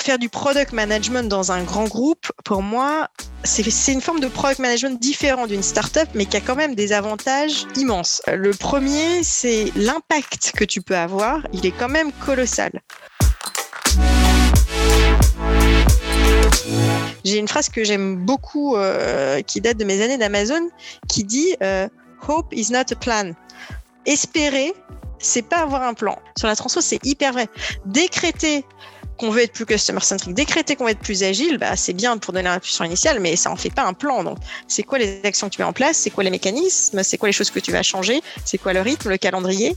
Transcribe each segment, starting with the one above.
Faire du product management dans un grand groupe, pour moi, c'est une forme de product management différent d'une startup, mais qui a quand même des avantages immenses. Le premier, c'est l'impact que tu peux avoir. Il est quand même colossal. J'ai une phrase que j'aime beaucoup, euh, qui date de mes années d'Amazon, qui dit euh, Hope is not a plan. Espérer, c'est pas avoir un plan. Sur la transfo, c'est hyper vrai. Décréter qu'on veut être plus customer centric, décréter qu'on veut être plus agile, bah, c'est bien pour donner l'impulsion initiale, mais ça en fait pas un plan. Donc, c'est quoi les actions que tu mets en place, c'est quoi les mécanismes, c'est quoi les choses que tu vas changer, c'est quoi le rythme, le calendrier?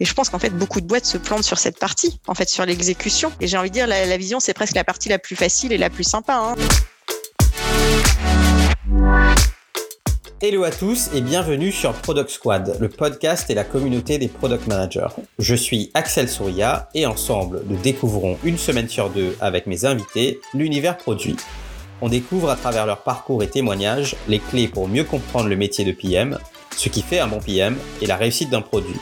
Et je pense qu'en fait, beaucoup de boîtes se plantent sur cette partie, en fait, sur l'exécution. Et j'ai envie de dire, la, vision, c'est presque la partie la plus facile et la plus sympa. Hein. Hello à tous et bienvenue sur Product Squad, le podcast et la communauté des product managers. Je suis Axel Souria et ensemble, nous découvrons une semaine sur deux avec mes invités l'univers produit. On découvre à travers leur parcours et témoignages les clés pour mieux comprendre le métier de PM, ce qui fait un bon PM et la réussite d'un produit.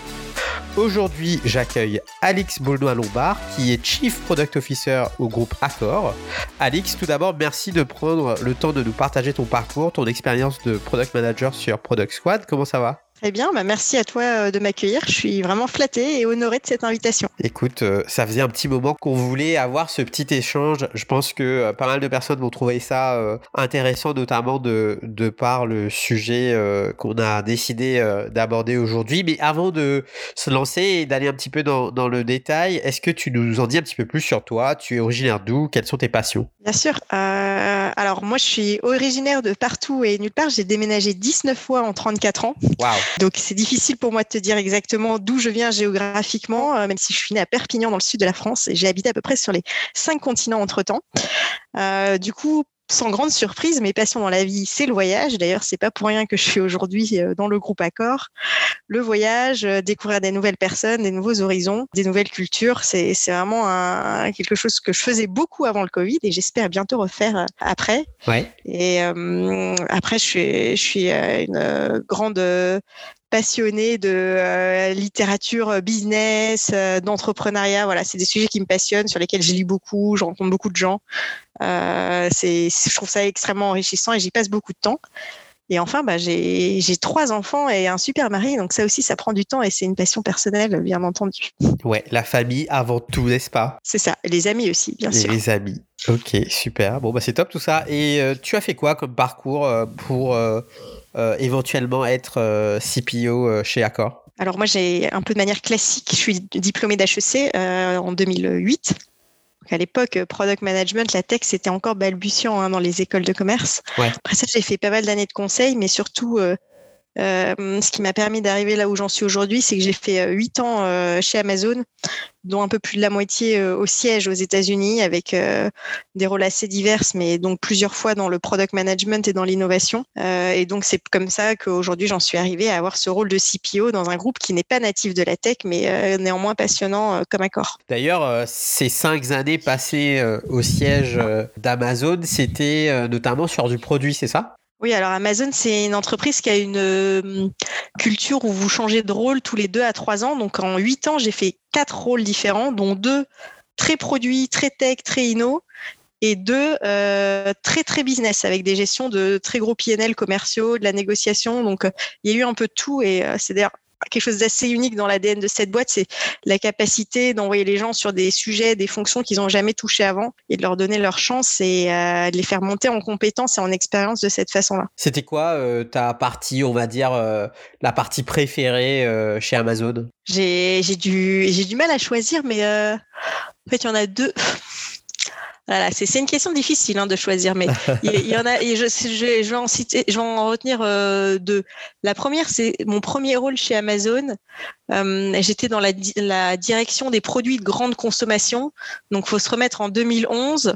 Aujourd'hui, j'accueille Alix Boulnois-Lombard, qui est Chief Product Officer au groupe Accor. Alix, tout d'abord, merci de prendre le temps de nous partager ton parcours, ton expérience de Product Manager sur Product Squad. Comment ça va? Très bien, bah merci à toi euh, de m'accueillir. Je suis vraiment flattée et honorée de cette invitation. Écoute, euh, ça faisait un petit moment qu'on voulait avoir ce petit échange. Je pense que euh, pas mal de personnes vont trouver ça intéressant, notamment de, de par le sujet qu'on a décidé d'aborder aujourd'hui. Mais avant de se lancer et d'aller un petit peu dans, dans le détail, est-ce que tu nous en dis un petit peu plus sur toi? Tu es originaire d'où? Quelles sont tes passions? Bien sûr. Alors moi, je suis originaire de partout et nulle part. J'ai déménagé 19 fois en 34 ans. Donc c'est difficile pour moi de te dire exactement d'où je viens géographiquement, euh, même si je suis née à Perpignan dans le sud de la France et j'ai habité à peu près sur les cinq continents entre-temps. Euh, du coup, sans grande surprise, mes passions dans la vie, c'est le voyage. D'ailleurs, c'est pas pour rien que je suis aujourd'hui euh, dans le groupe Accor. Le voyage, euh, découvrir des nouvelles personnes, des nouveaux horizons, des nouvelles cultures, c'est vraiment un, quelque chose que je faisais beaucoup avant le Covid et j'espère bientôt refaire euh, après. Ouais. Et après, je suis, je suis une grande passionnée de littérature business, d'entrepreneuriat. Voilà, c'est des sujets qui me passionnent, sur lesquels je lis beaucoup, je rencontre beaucoup de gens. Euh, c'est, je trouve ça extrêmement enrichissant et j'y passe beaucoup de temps. Et enfin, bah, j'ai, j'ai trois enfants et un super mari, donc ça aussi, ça prend du temps et c'est une passion personnelle, bien entendu. Ouais, la famille avant tout, n'est-ce pas? C'est ça, et les amis aussi, bien sûr. Les amis, ok, super. Bon, bah, c'est top tout ça. Et euh, tu as fait quoi comme parcours euh, pour éventuellement être CPO chez Accor. Alors moi, j'ai un peu de manière classique, je suis diplômée d'HEC en 2008 à l'époque, euh, product management, la tech, c'était encore balbutiant hein, dans les écoles de commerce. Après ça, j'ai fait pas mal d'années de conseils, mais surtout, euh, euh, ce qui m'a permis d'arriver là où j'en suis aujourd'hui, c'est que j'ai fait huit ans chez Amazon, dont un peu plus de la moitié au siège aux États-Unis, avec des rôles assez diverses, mais donc plusieurs fois dans le product management et dans l'innovation. et donc c'est comme ça qu'aujourd'hui j'en suis arrivée à avoir ce rôle de CPO dans un groupe qui n'est pas natif de la tech, mais néanmoins passionnant comme accord. D'ailleurs, ces cinq années passées au siège d'Amazon, c'était notamment sur du produit, c'est ça? Oui, alors Amazon, c'est une entreprise qui a une euh, culture où vous changez de rôle tous les deux à trois ans. Donc en huit ans, j'ai fait quatre rôles différents, dont deux très produits, très tech, très inno, et deux euh, très très business avec des gestions de très gros PNL commerciaux, de la négociation. Donc euh, il y a eu un peu de tout et c'est d'ailleurs quelque chose d'assez unique dans l'ADN de cette boîte, c'est la capacité d'envoyer les gens sur des sujets, des fonctions qu'ils n'ont jamais touché avant et de leur donner leur chance et euh, de les faire monter en compétences et en expérience de cette façon-là. C'était quoi euh, ta partie, on va dire, euh, la partie préférée chez Amazon? J'ai du, du mal à choisir, mais en fait, il y en a deux. Voilà, c'est une question difficile hein, de choisir, mais il, y en a. Et je, je, je, vais en citer, je vais en retenir euh, deux. La première, c'est mon premier rôle chez Amazon. Euh, J'étais dans la, la, direction des produits de grande consommation. Donc, faut se remettre en 2011.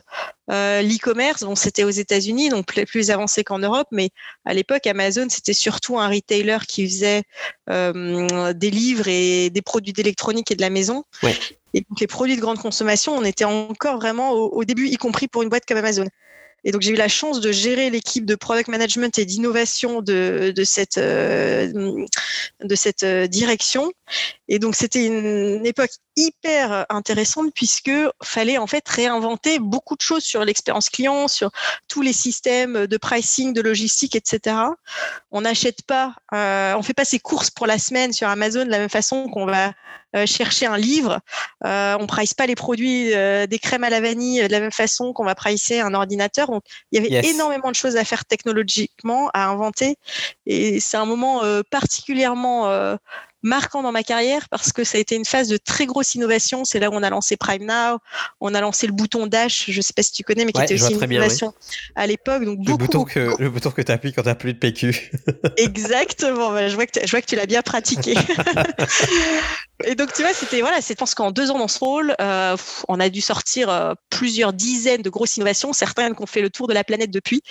Euh, L'e-commerce, bon, c'était aux États-Unis, donc plus, plus avancé qu'en Europe, mais à l'époque, Amazon, c'était surtout un retailer qui faisait euh, des livres et des produits d'électronique et de la maison. Ouais. Et donc, les produits de grande consommation, on était encore vraiment au, début, y compris pour une boîte comme Amazon. Et donc, j'ai eu la chance de gérer l'équipe de product management et d'innovation de, de, cette, euh, de cette euh, direction. Et donc c'était une époque hyper intéressante puisque fallait en fait réinventer beaucoup de choses sur l'expérience client, sur tous les systèmes de pricing, de logistique, etc. On n'achète pas, euh, on fait pas ses courses pour la semaine sur Amazon de la même façon qu'on va euh, chercher un livre. Euh, on price pas les produits euh, des crèmes à la vanille de la même façon qu'on va pricer un ordinateur. Donc, il y avait énormément de choses à faire technologiquement, à inventer. Et c'est un moment particulièrement marquant dans ma carrière parce que ça a été une phase de très grosse innovation. C'est là où on a lancé Prime Now, on a lancé le bouton Dash, je sais pas si tu connais, mais qui était aussi une innovation à l'époque. Donc le, bouton que, le bouton que tu appuies quand tu n'as plus de PQ. Exactement, je, vois que je vois que tu l'as bien pratiqué. Et donc, tu vois, c'était, voilà, je pense qu'en deux ans dans ce rôle, euh, on a dû sortir euh, plusieurs dizaines de grosses innovations, certaines qui ont fait le tour de la planète depuis.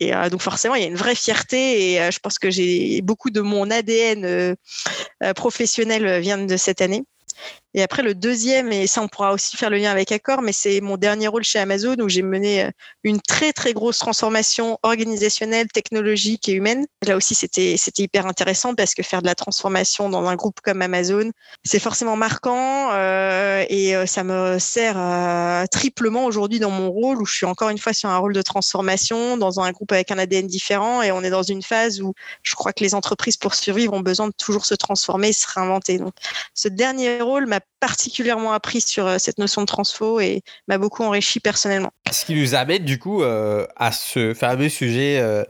Et euh, donc, forcément, il y a une vraie fierté et je pense que j'ai beaucoup de mon ADN professionnel vient de cette année. Et après, le deuxième, et ça, on pourra aussi faire le lien avec Accor, mais c'est mon dernier rôle chez Amazon où j'ai mené euh, une très, très grosse transformation organisationnelle, technologique et humaine. Là aussi, c'était, c'était hyper intéressant parce que faire de la transformation dans un groupe comme Amazon, c'est forcément marquant euh, et euh, ça me sert triplement aujourd'hui dans mon rôle où je suis encore une fois sur un rôle de transformation dans un groupe avec un ADN différent et on est dans une phase où je crois que les entreprises pour survivre ont besoin de toujours se transformer, se réinventer. Donc, ce dernier rôle m'a particulièrement appris sur euh, cette notion de transfo et m'a beaucoup enrichi personnellement. Ce qui nous amène du coup euh, à ce fameux sujet euh,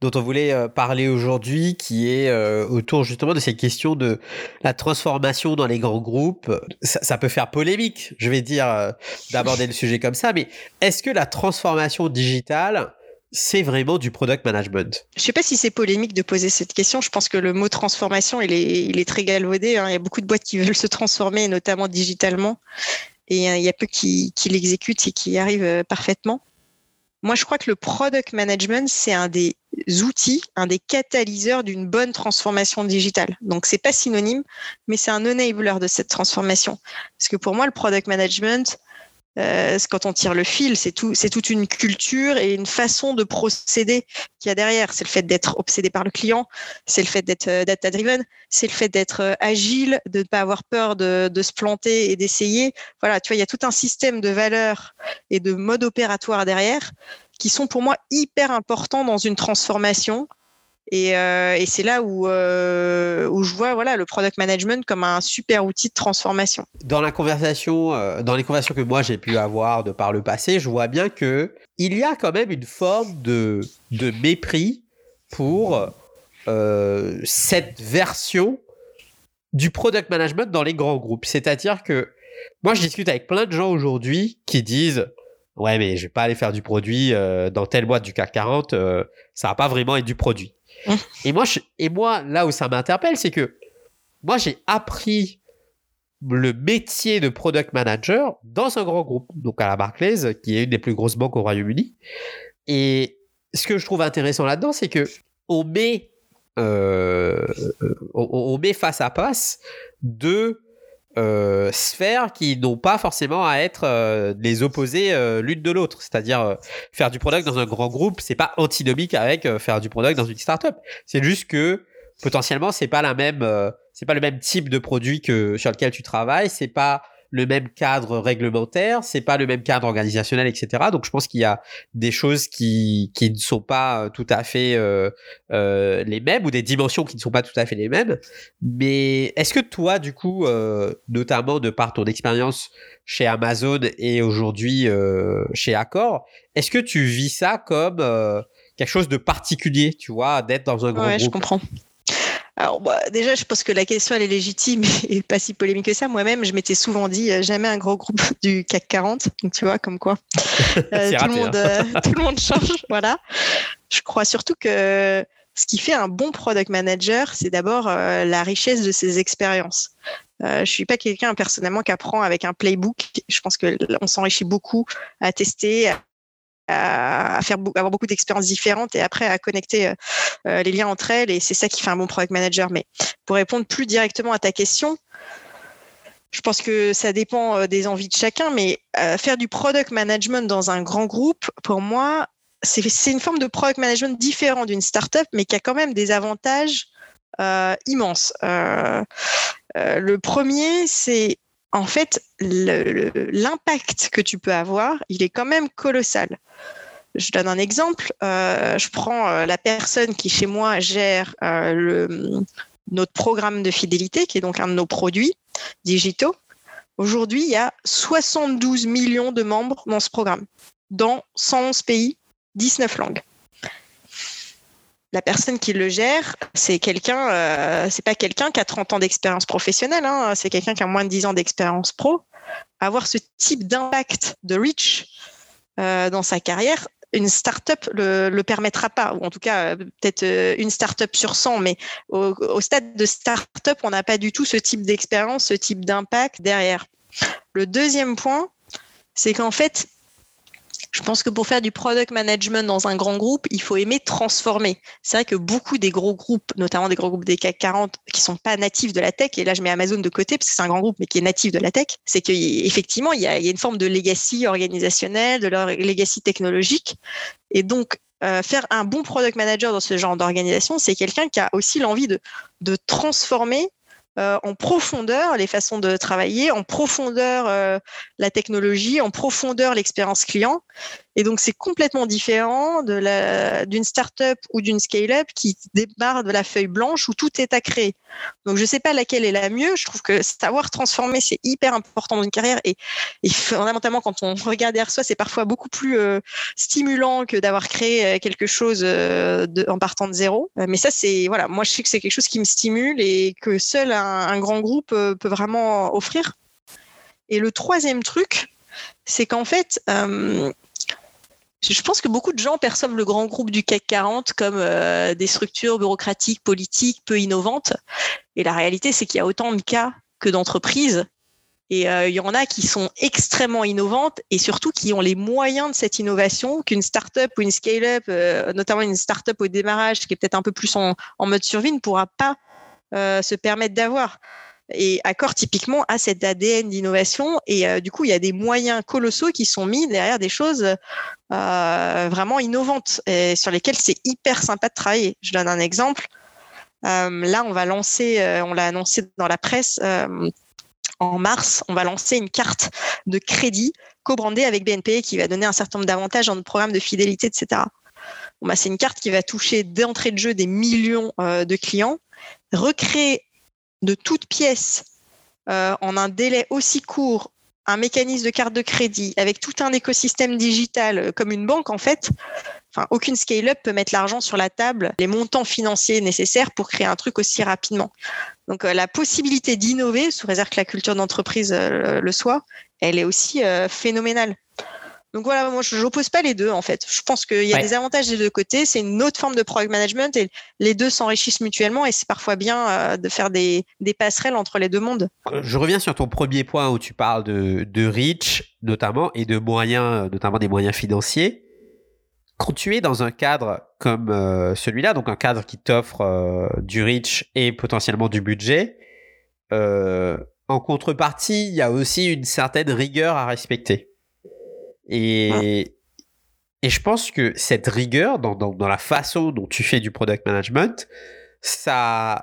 dont on voulait parler aujourd'hui, qui est autour justement de cette question de la transformation dans les grands groupes. Ça, ça peut faire polémique, je vais dire, d'aborder le sujet comme ça, mais est-ce que la transformation digitale c'est vraiment du product management Je ne sais pas si c'est polémique de poser cette question. Je pense que le mot transformation, il est, très galvaudé. Hein. Il y a beaucoup de boîtes qui veulent se transformer, notamment digitalement. Et euh, il y a peu qui, qui l'exécutent et qui y arrivent euh, parfaitement. Moi, je crois que le product management, c'est un des outils, un des catalyseurs d'une bonne transformation digitale. Donc, c'est pas synonyme, mais c'est un enabler de cette transformation. Parce que pour moi, le product management, euh, quand on tire le fil, c'est tout, c'est toute une culture et une façon de procéder qu'il y a derrière. C'est le fait d'être obsédé par le client, c'est le fait d'être euh, data driven, c'est le fait d'être euh, agile, de ne pas avoir peur de, de se planter et d'essayer. Voilà, tu vois, il y a tout un système de valeurs et de modes opératoires derrière qui sont pour moi hyper importants dans une transformation euh, et, c'est là où, euh, où je vois voilà, le product management comme un super outil de transformation. Dans la conversation, euh, dans les conversations que moi j'ai pu avoir de par le passé, je vois bien que il y a quand même une forme de, de mépris pour cette version du product management dans les grands groupes. C'est-à-dire que moi je discute avec plein de gens aujourd'hui qui disent ouais mais je vais pas aller faire du produit dans telle boîte du CAC 40, ça va pas vraiment être du produit et, moi, là où ça m'interpelle, c'est que moi, j'ai appris le métier de product manager dans un grand groupe, donc à la Barclays, qui est une des plus grosses banques au Royaume-Uni. Et ce que je trouve intéressant là-dedans, c'est que on met, euh, face à face deux euh, sphères qui n'ont pas forcément à être euh, les opposés euh, l'une de l'autre. C'est-à-dire faire du product dans un grand groupe, c'est pas antinomique avec faire du product dans une startup. C'est juste que potentiellement c'est pas la même, c'est pas le même type de produit que sur lequel tu travailles, c'est pas le même cadre réglementaire, c'est pas le même cadre organisationnel, etc. Donc je pense qu'il y a des choses qui, qui ne sont pas euh, tout à fait euh, euh, les mêmes ou des dimensions qui ne sont pas tout à fait les mêmes. Mais est-ce que toi, du coup, euh, notamment de par ton expérience chez Amazon et aujourd'hui chez Accor, est-ce que tu vis ça comme quelque chose de particulier, tu vois, d'être dans un grand ouais, groupe? je comprends. Alors, bah, déjà, je pense que la question, elle est légitime et pas si polémique que ça. Moi-même, je m'étais souvent dit euh, jamais un gros groupe du CAC 40. Donc, tu vois, comme quoi, euh, tout, le monde, euh, tout le monde change. Voilà. Je crois surtout que ce qui fait un bon product manager, c'est d'abord la richesse de ses expériences. Euh, je suis pas quelqu'un personnellement qui apprend avec un playbook. Je pense que on s'enrichit beaucoup à tester, à, faire avoir beaucoup d'expériences différentes et après à connecter euh, euh, les liens entre elles et c'est ça qui fait un bon product manager. Mais pour répondre plus directement à ta question, je pense que ça dépend euh, des envies de chacun, mais faire du product management dans un grand groupe, pour moi, c'est une forme de product management différent d'une startup, mais qui a quand même des avantages immenses. le premier, c'est en fait l'impact que tu peux avoir, il est quand même colossal. Je donne un exemple. je prends la personne qui chez moi gère le, notre programme de fidélité, qui est donc un de nos produits digitaux. Aujourd'hui, il y a 72 millions de membres dans ce programme, dans 111 pays, 19 langues. La personne qui le gère, c'est quelqu'un, euh, c'est pas quelqu'un qui a 30 ans d'expérience professionnelle, hein, c'est quelqu'un qui a moins de 10 ans d'expérience pro. Avoir ce type d'impact de reach euh, dans sa carrière, une start-up le, permettra pas, ou en tout cas euh, peut-être une start-up sur 100, mais au, stade de start-up, on n'a pas du tout ce type d'expérience, ce type d'impact derrière. Le deuxième point, c'est qu'en fait, je pense que pour faire du product management dans un grand groupe, il faut aimer transformer. C'est vrai que beaucoup des gros groupes, notamment des gros groupes des CAC 40, qui sont pas natifs de la tech, et là je mets Amazon de côté parce que c'est un grand groupe mais qui est natif de la tech, c'est qu'effectivement il, y a, une forme de legacy organisationnel, de leur legacy technologique, et donc euh, faire un bon product manager dans ce genre d'organisation, c'est quelqu'un qui a aussi l'envie de transformer euh, en profondeur les façons de travailler, en profondeur euh, la technologie, en profondeur l'expérience client. Et donc, c'est complètement différent de la, d'une startup ou d'une scale-up qui démarre de la feuille blanche où tout est à créer. Donc, je ne sais pas laquelle est la mieux. Je trouve que savoir transformer, c'est hyper important dans une carrière et, fondamentalement, quand on regarde derrière soi, c'est parfois beaucoup plus euh, stimulant que d'avoir créé euh, quelque chose euh, en partant de zéro. Mais ça, c'est, voilà, moi, je sais que c'est quelque chose qui me stimule et que seul un grand groupe peut vraiment offrir. Et le troisième truc, c'est qu'en fait, je pense que beaucoup de gens perçoivent le grand groupe du CAC 40 comme euh, des structures bureaucratiques, politiques, peu innovantes. Et la réalité, c'est qu'il y a autant de cas que d'entreprises. Et euh, il y en a qui sont extrêmement innovantes et surtout qui ont les moyens de cette innovation qu'une start-up ou une scale-up, euh, notamment une start-up au démarrage qui est peut-être un peu plus en, en mode survie, ne pourra pas se permettre d'avoir. Et Accor, typiquement, a cet ADN d'innovation. Et euh, du coup, il y a des moyens colossaux qui sont mis derrière des choses euh, vraiment innovantes et sur lesquelles c'est hyper sympa de travailler. Je donne un exemple. Euh, là, on va lancer, on l'a annoncé dans la presse en mars, on va lancer une carte de crédit co-brandée avec BNP qui va donner un certain nombre d'avantages dans notre programme de fidélité, etc. Bah, c'est une carte qui va toucher d'entrée de jeu des millions de clients, recréer de toutes pièces euh, en un délai aussi court un mécanisme de carte de crédit avec tout un écosystème digital euh, comme une banque en fait, aucune scale-up peut mettre l'argent sur la table, les montants financiers nécessaires pour créer un truc aussi rapidement. Donc euh, la possibilité d'innover, sous réserve que la culture d'entreprise le soit, elle est aussi phénoménale. Donc voilà, moi je n'oppose pas les deux en fait. Je pense qu'il y a des avantages des deux côtés. C'est une autre forme de product management et les deux s'enrichissent mutuellement et c'est parfois bien euh, de faire des, passerelles entre les deux mondes. Euh, je reviens sur ton premier point où tu parles de, de reach notamment et de moyens, notamment des moyens financiers. Quand tu es dans un cadre comme euh, celui-là, donc un cadre qui t'offre du reach et potentiellement du budget, en contrepartie, il y a aussi une certaine rigueur à respecter. Et, je pense que cette rigueur dans, la façon dont tu fais du product management, ça,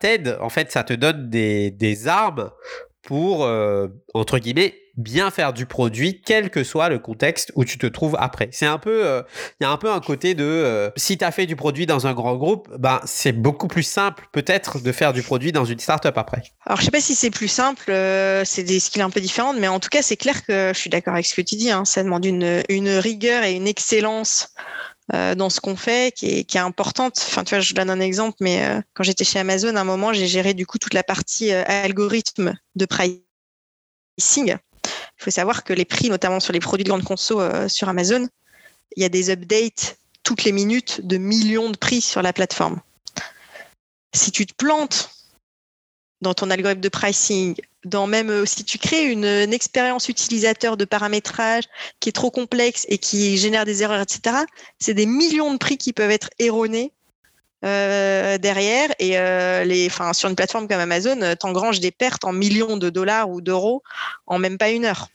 t'aide, en fait, ça te donne des, des armes pour, euh, entre guillemets, bien faire du produit, quel que soit le contexte où tu te trouves après. C'est un peu, euh, il y a un peu un côté de, euh, si tu as fait du produit dans un grand groupe, ben, c'est beaucoup plus simple peut-être de faire du produit dans une startup après. Alors je sais pas si c'est plus simple, c'est des skills un peu différents, mais en tout cas c'est clair que je suis d'accord avec ce que tu dis, hein, ça demande une, rigueur et une excellence dans ce qu'on fait qui est, qui est, importante. Enfin, tu vois, je donne un exemple, mais quand j'étais chez Amazon, à un moment, j'ai géré du coup toute la partie algorithme de pricing. Il faut savoir que les prix, notamment sur les produits de grande conso euh, sur Amazon, il y a des updates toutes les minutes de millions de prix sur la plateforme. Si tu te plantes dans ton algorithme de pricing, dans même euh, si tu crées une, expérience utilisateur de paramétrage qui est trop complexe et qui génère des erreurs, etc., c'est des millions de prix qui peuvent être erronés euh, derrière et euh, les, enfin, sur une plateforme comme Amazon, euh, t'engranges des pertes en millions de dollars ou d'euros en même pas une heure.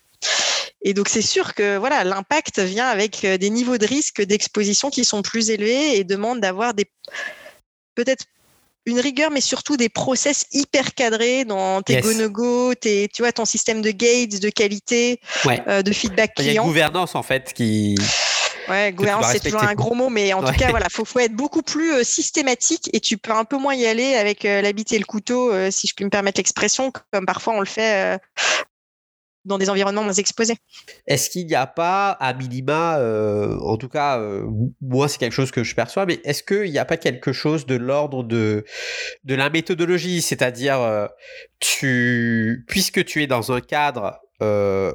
Et donc c'est sûr que voilà, l'impact vient avec des niveaux de risque d'exposition qui sont plus élevés et demande d'avoir des peut-être une rigueur, mais surtout des process hyper cadrés dans tes go-no-go, tu vois, ton système de gates, de qualité, euh, de feedback client. Il y a une gouvernance en fait qui. Ouais, gouvernance, c'est toujours un gros mot, mais en tout cas, voilà, faut, faut être beaucoup plus euh, systématique et tu peux un peu moins y aller avec euh, l'habit et le couteau, si je puis me permettre l'expression, comme parfois on le fait dans des environnements moins exposés. Est-ce qu'il n'y a pas, à minima, euh, en tout cas, euh, moi c'est quelque chose que je perçois, mais est-ce qu'il n'y a pas quelque chose de l'ordre de, de la méthodologie? C'est-à-dire, euh, tu, puisque tu es dans un cadre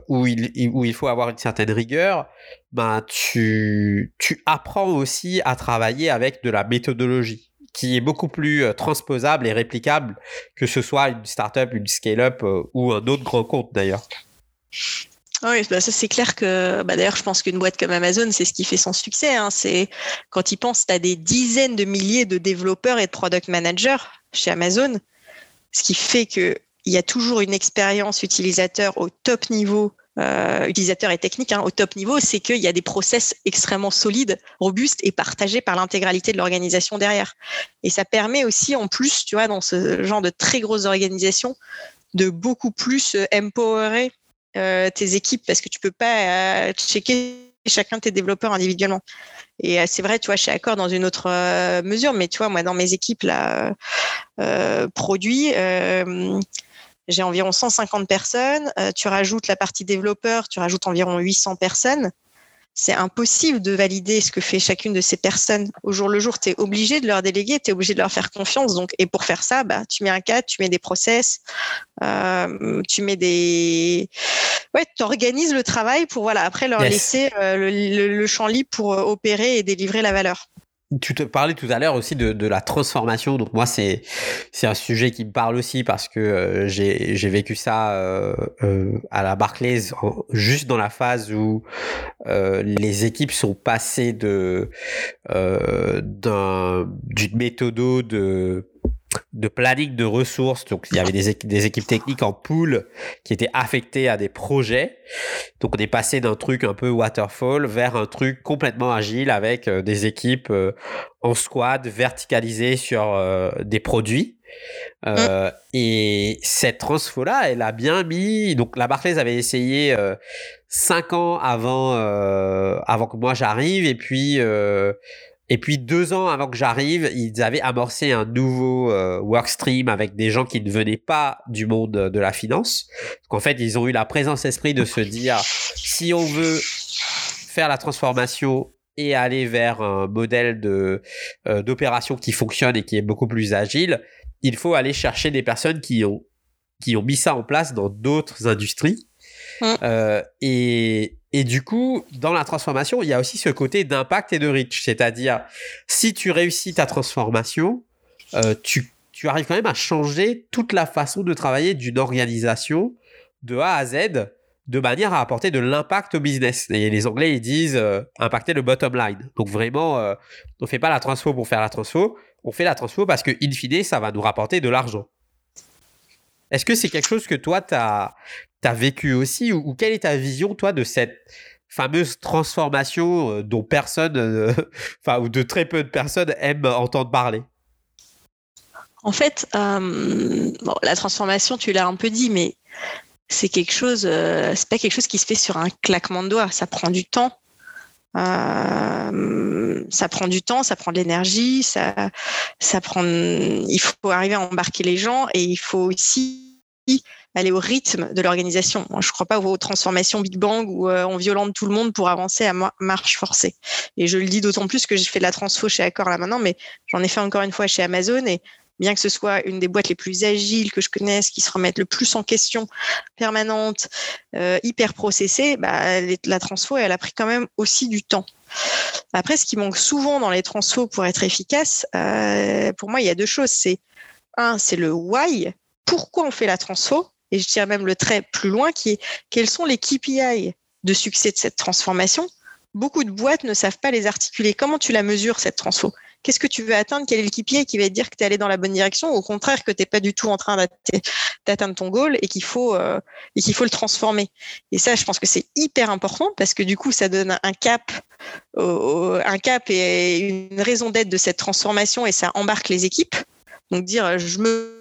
où, il, où il faut avoir une certaine rigueur, ben, tu, tu apprends aussi à travailler avec de la méthodologie qui est beaucoup plus transposable et réplicable que ce soit une startup, une scale-up ou un autre grand compte d'ailleurs. Oui, bah ça c'est clair que bah d'ailleurs je pense qu'une boîte comme Amazon, c'est ce qui fait son succès. Hein. C'est quand ils pensent, as des dizaines de milliers de développeurs et de product managers chez Amazon, ce qui fait qu'il y a toujours une expérience utilisateur au top niveau, euh, utilisateur et technique hein, au top niveau, c'est qu'il y a des process extrêmement solides, robustes et partagés par l'intégralité de l'organisation derrière. Et ça permet aussi en plus, tu vois, dans ce genre de très grosses organisations, de beaucoup plus euh, empowerer tes équipes parce que tu peux pas euh, checker chacun de tes développeurs individuellement. Et euh, c'est vrai, tu vois, chez Accor dans une autre mesure, mais tu vois, moi, dans mes équipes là, produits, j'ai environ 150 personnes. tu rajoutes la partie développeur, tu rajoutes environ 800 personnes c'est impossible de valider ce que fait chacune de ces personnes au jour le jour. Tu es obligé de leur déléguer, tu es obligé de leur faire confiance. Donc, et pour faire ça, bah, tu mets un cadre, tu mets des process, euh, tu mets des. Ouais, tu organises le travail pour voilà, après leur laisser euh, le, champ libre pour euh, opérer et délivrer la valeur. Tu te parlais tout à l'heure aussi de, de, la transformation. Donc moi, c'est c'est un sujet qui me parle aussi parce que euh, j'ai vécu ça euh, euh, à la Barclays juste dans la phase où euh, les équipes sont passées de d'un d'une méthode de de planning de ressources. Donc, il y avait des, des équipes techniques en pool qui étaient affectées à des projets. Donc, on est passé d'un truc un peu waterfall vers un truc complètement agile avec euh, des équipes euh, en squad verticalisées sur euh, des produits. Euh, Et cette transfo-là, elle a bien mis. Donc, la Barclays avait essayé cinq ans avant, avant que moi j'arrive, et puis et puis deux ans avant que j'arrive, ils avaient amorcé un nouveau euh, workstream avec des gens qui ne venaient pas du monde de la finance. qu'en fait, ils ont eu la présence esprit de se dire si on veut faire la transformation et aller vers un modèle de euh, d'opération qui fonctionne et qui est beaucoup plus agile, il faut aller chercher des personnes qui ont qui ont mis ça en place dans d'autres industries. Mmh. Euh, et, et du coup, dans la transformation, il y a aussi ce côté d'impact et de reach. C'est-à-dire, si tu réussis ta transformation, euh, tu, arrives quand même à changer toute la façon de travailler d'une organisation de A à Z de manière à apporter de l'impact au business. Et les Anglais, ils disent euh, impacter le bottom line. Donc vraiment, euh, on ne fait pas la transfo pour faire la transfo, on fait la transfo parce que, in fine, ça va nous rapporter de l'argent. Est-ce que c'est quelque chose que toi, tu as, as vécu aussi ou, quelle est ta vision, toi, de cette fameuse transformation euh, dont personne, euh, enfin, ou de très peu de personnes aiment entendre parler? En fait, euh, la transformation, tu l'as un peu dit, mais c'est quelque chose, c'est pas quelque chose qui se fait sur un claquement de doigts. Ça prend du temps. ça prend du temps, ça prend de l'énergie, ça, ça prend. Il faut arriver à embarquer les gens et il faut aussi aller au rythme de l'organisation. Je ne crois pas aux transformations Big Bang où euh, on violente tout le monde pour avancer à marche forcée. Et je le dis d'autant plus que j'ai fait de la transfo chez Accor là maintenant, mais j'en ai fait encore une fois chez Amazon et bien que ce soit une des boîtes les plus agiles que je connaisse, qui se remettent le plus en question, permanente, euh, hyper processée, bah, la transfo, elle a pris quand même aussi du temps. Après, ce qui manque souvent dans les transfos pour être efficace, euh, pour moi, il y a deux choses. C'est un, c'est le why. Pourquoi on fait la transfo? Et je tiens même le trait plus loin, qui est quels sont les KPI de succès de cette transformation. Beaucoup de boîtes ne savent pas les articuler. Comment tu la mesures, cette transfo? Qu'est-ce que tu veux atteindre? Quel est le KPI qui va te dire que tu es allé dans la bonne direction ou au contraire que tu n'es pas du tout en train d'atteindre ton goal et qu'il faut, euh, et faut le transformer? Et ça, je pense que c'est hyper important parce que du coup, ça donne un cap, un cap et une raison d'être de cette transformation et ça embarque les équipes. Donc dire je me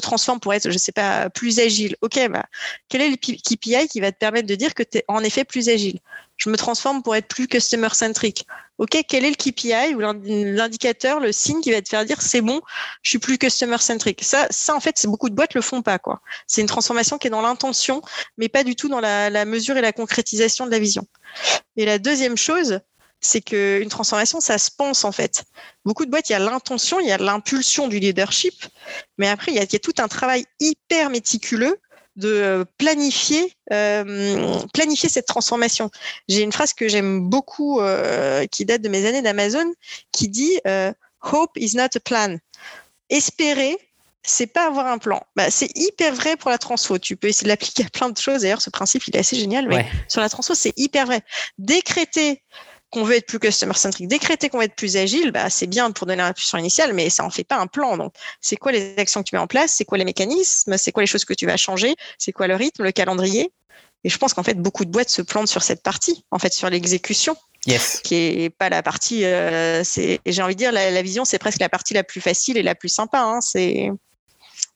transforme pour être, je sais pas, plus agile. Ok, bah, quel est le KPI qui va te permettre de dire que tu es en effet plus agile? Je me transforme pour être plus customer centric. Ok, quel est le KPI ou l'indicateur, le signe qui va te faire dire c'est bon, je suis plus customer centric. Ça, ça en fait, beaucoup de boîtes le font pas quoi. C'est une transformation qui est dans l'intention, mais pas du tout dans la mesure et la concrétisation de la vision. Et la deuxième chose, c'est qu'une transformation, ça se pense en fait. Beaucoup de boîtes, il y a l'intention, il y a l'impulsion du leadership, mais après, il y, a, tout un travail hyper méticuleux de planifier, euh, planifier cette transformation. J'ai une phrase que j'aime beaucoup, euh, qui date de mes années d'Amazon, qui dit euh, Hope is not a plan. Espérer, c'est pas avoir un plan. Bah, c'est hyper vrai pour la transfo. Tu peux essayer de l'appliquer à plein de choses. D'ailleurs, ce principe, il est assez génial. Mais sur la transfo, c'est hyper vrai. Décréter qu'on veut être plus customer centric, décréter qu'on veut être plus agile, bah, c'est bien pour donner l'impulsion initiale, mais ça en fait pas un plan. Donc, c'est quoi les actions que tu mets en place? C'est quoi les mécanismes? C'est quoi les choses que tu vas changer? C'est quoi le rythme, le calendrier? Et je pense qu'en fait, beaucoup de boîtes se plantent sur cette partie, en fait, sur l'exécution. Yes. Qui est pas la partie, euh, c'est, j'ai envie de dire, la, vision, c'est presque la partie la plus facile et la plus sympa. Hein, c'est,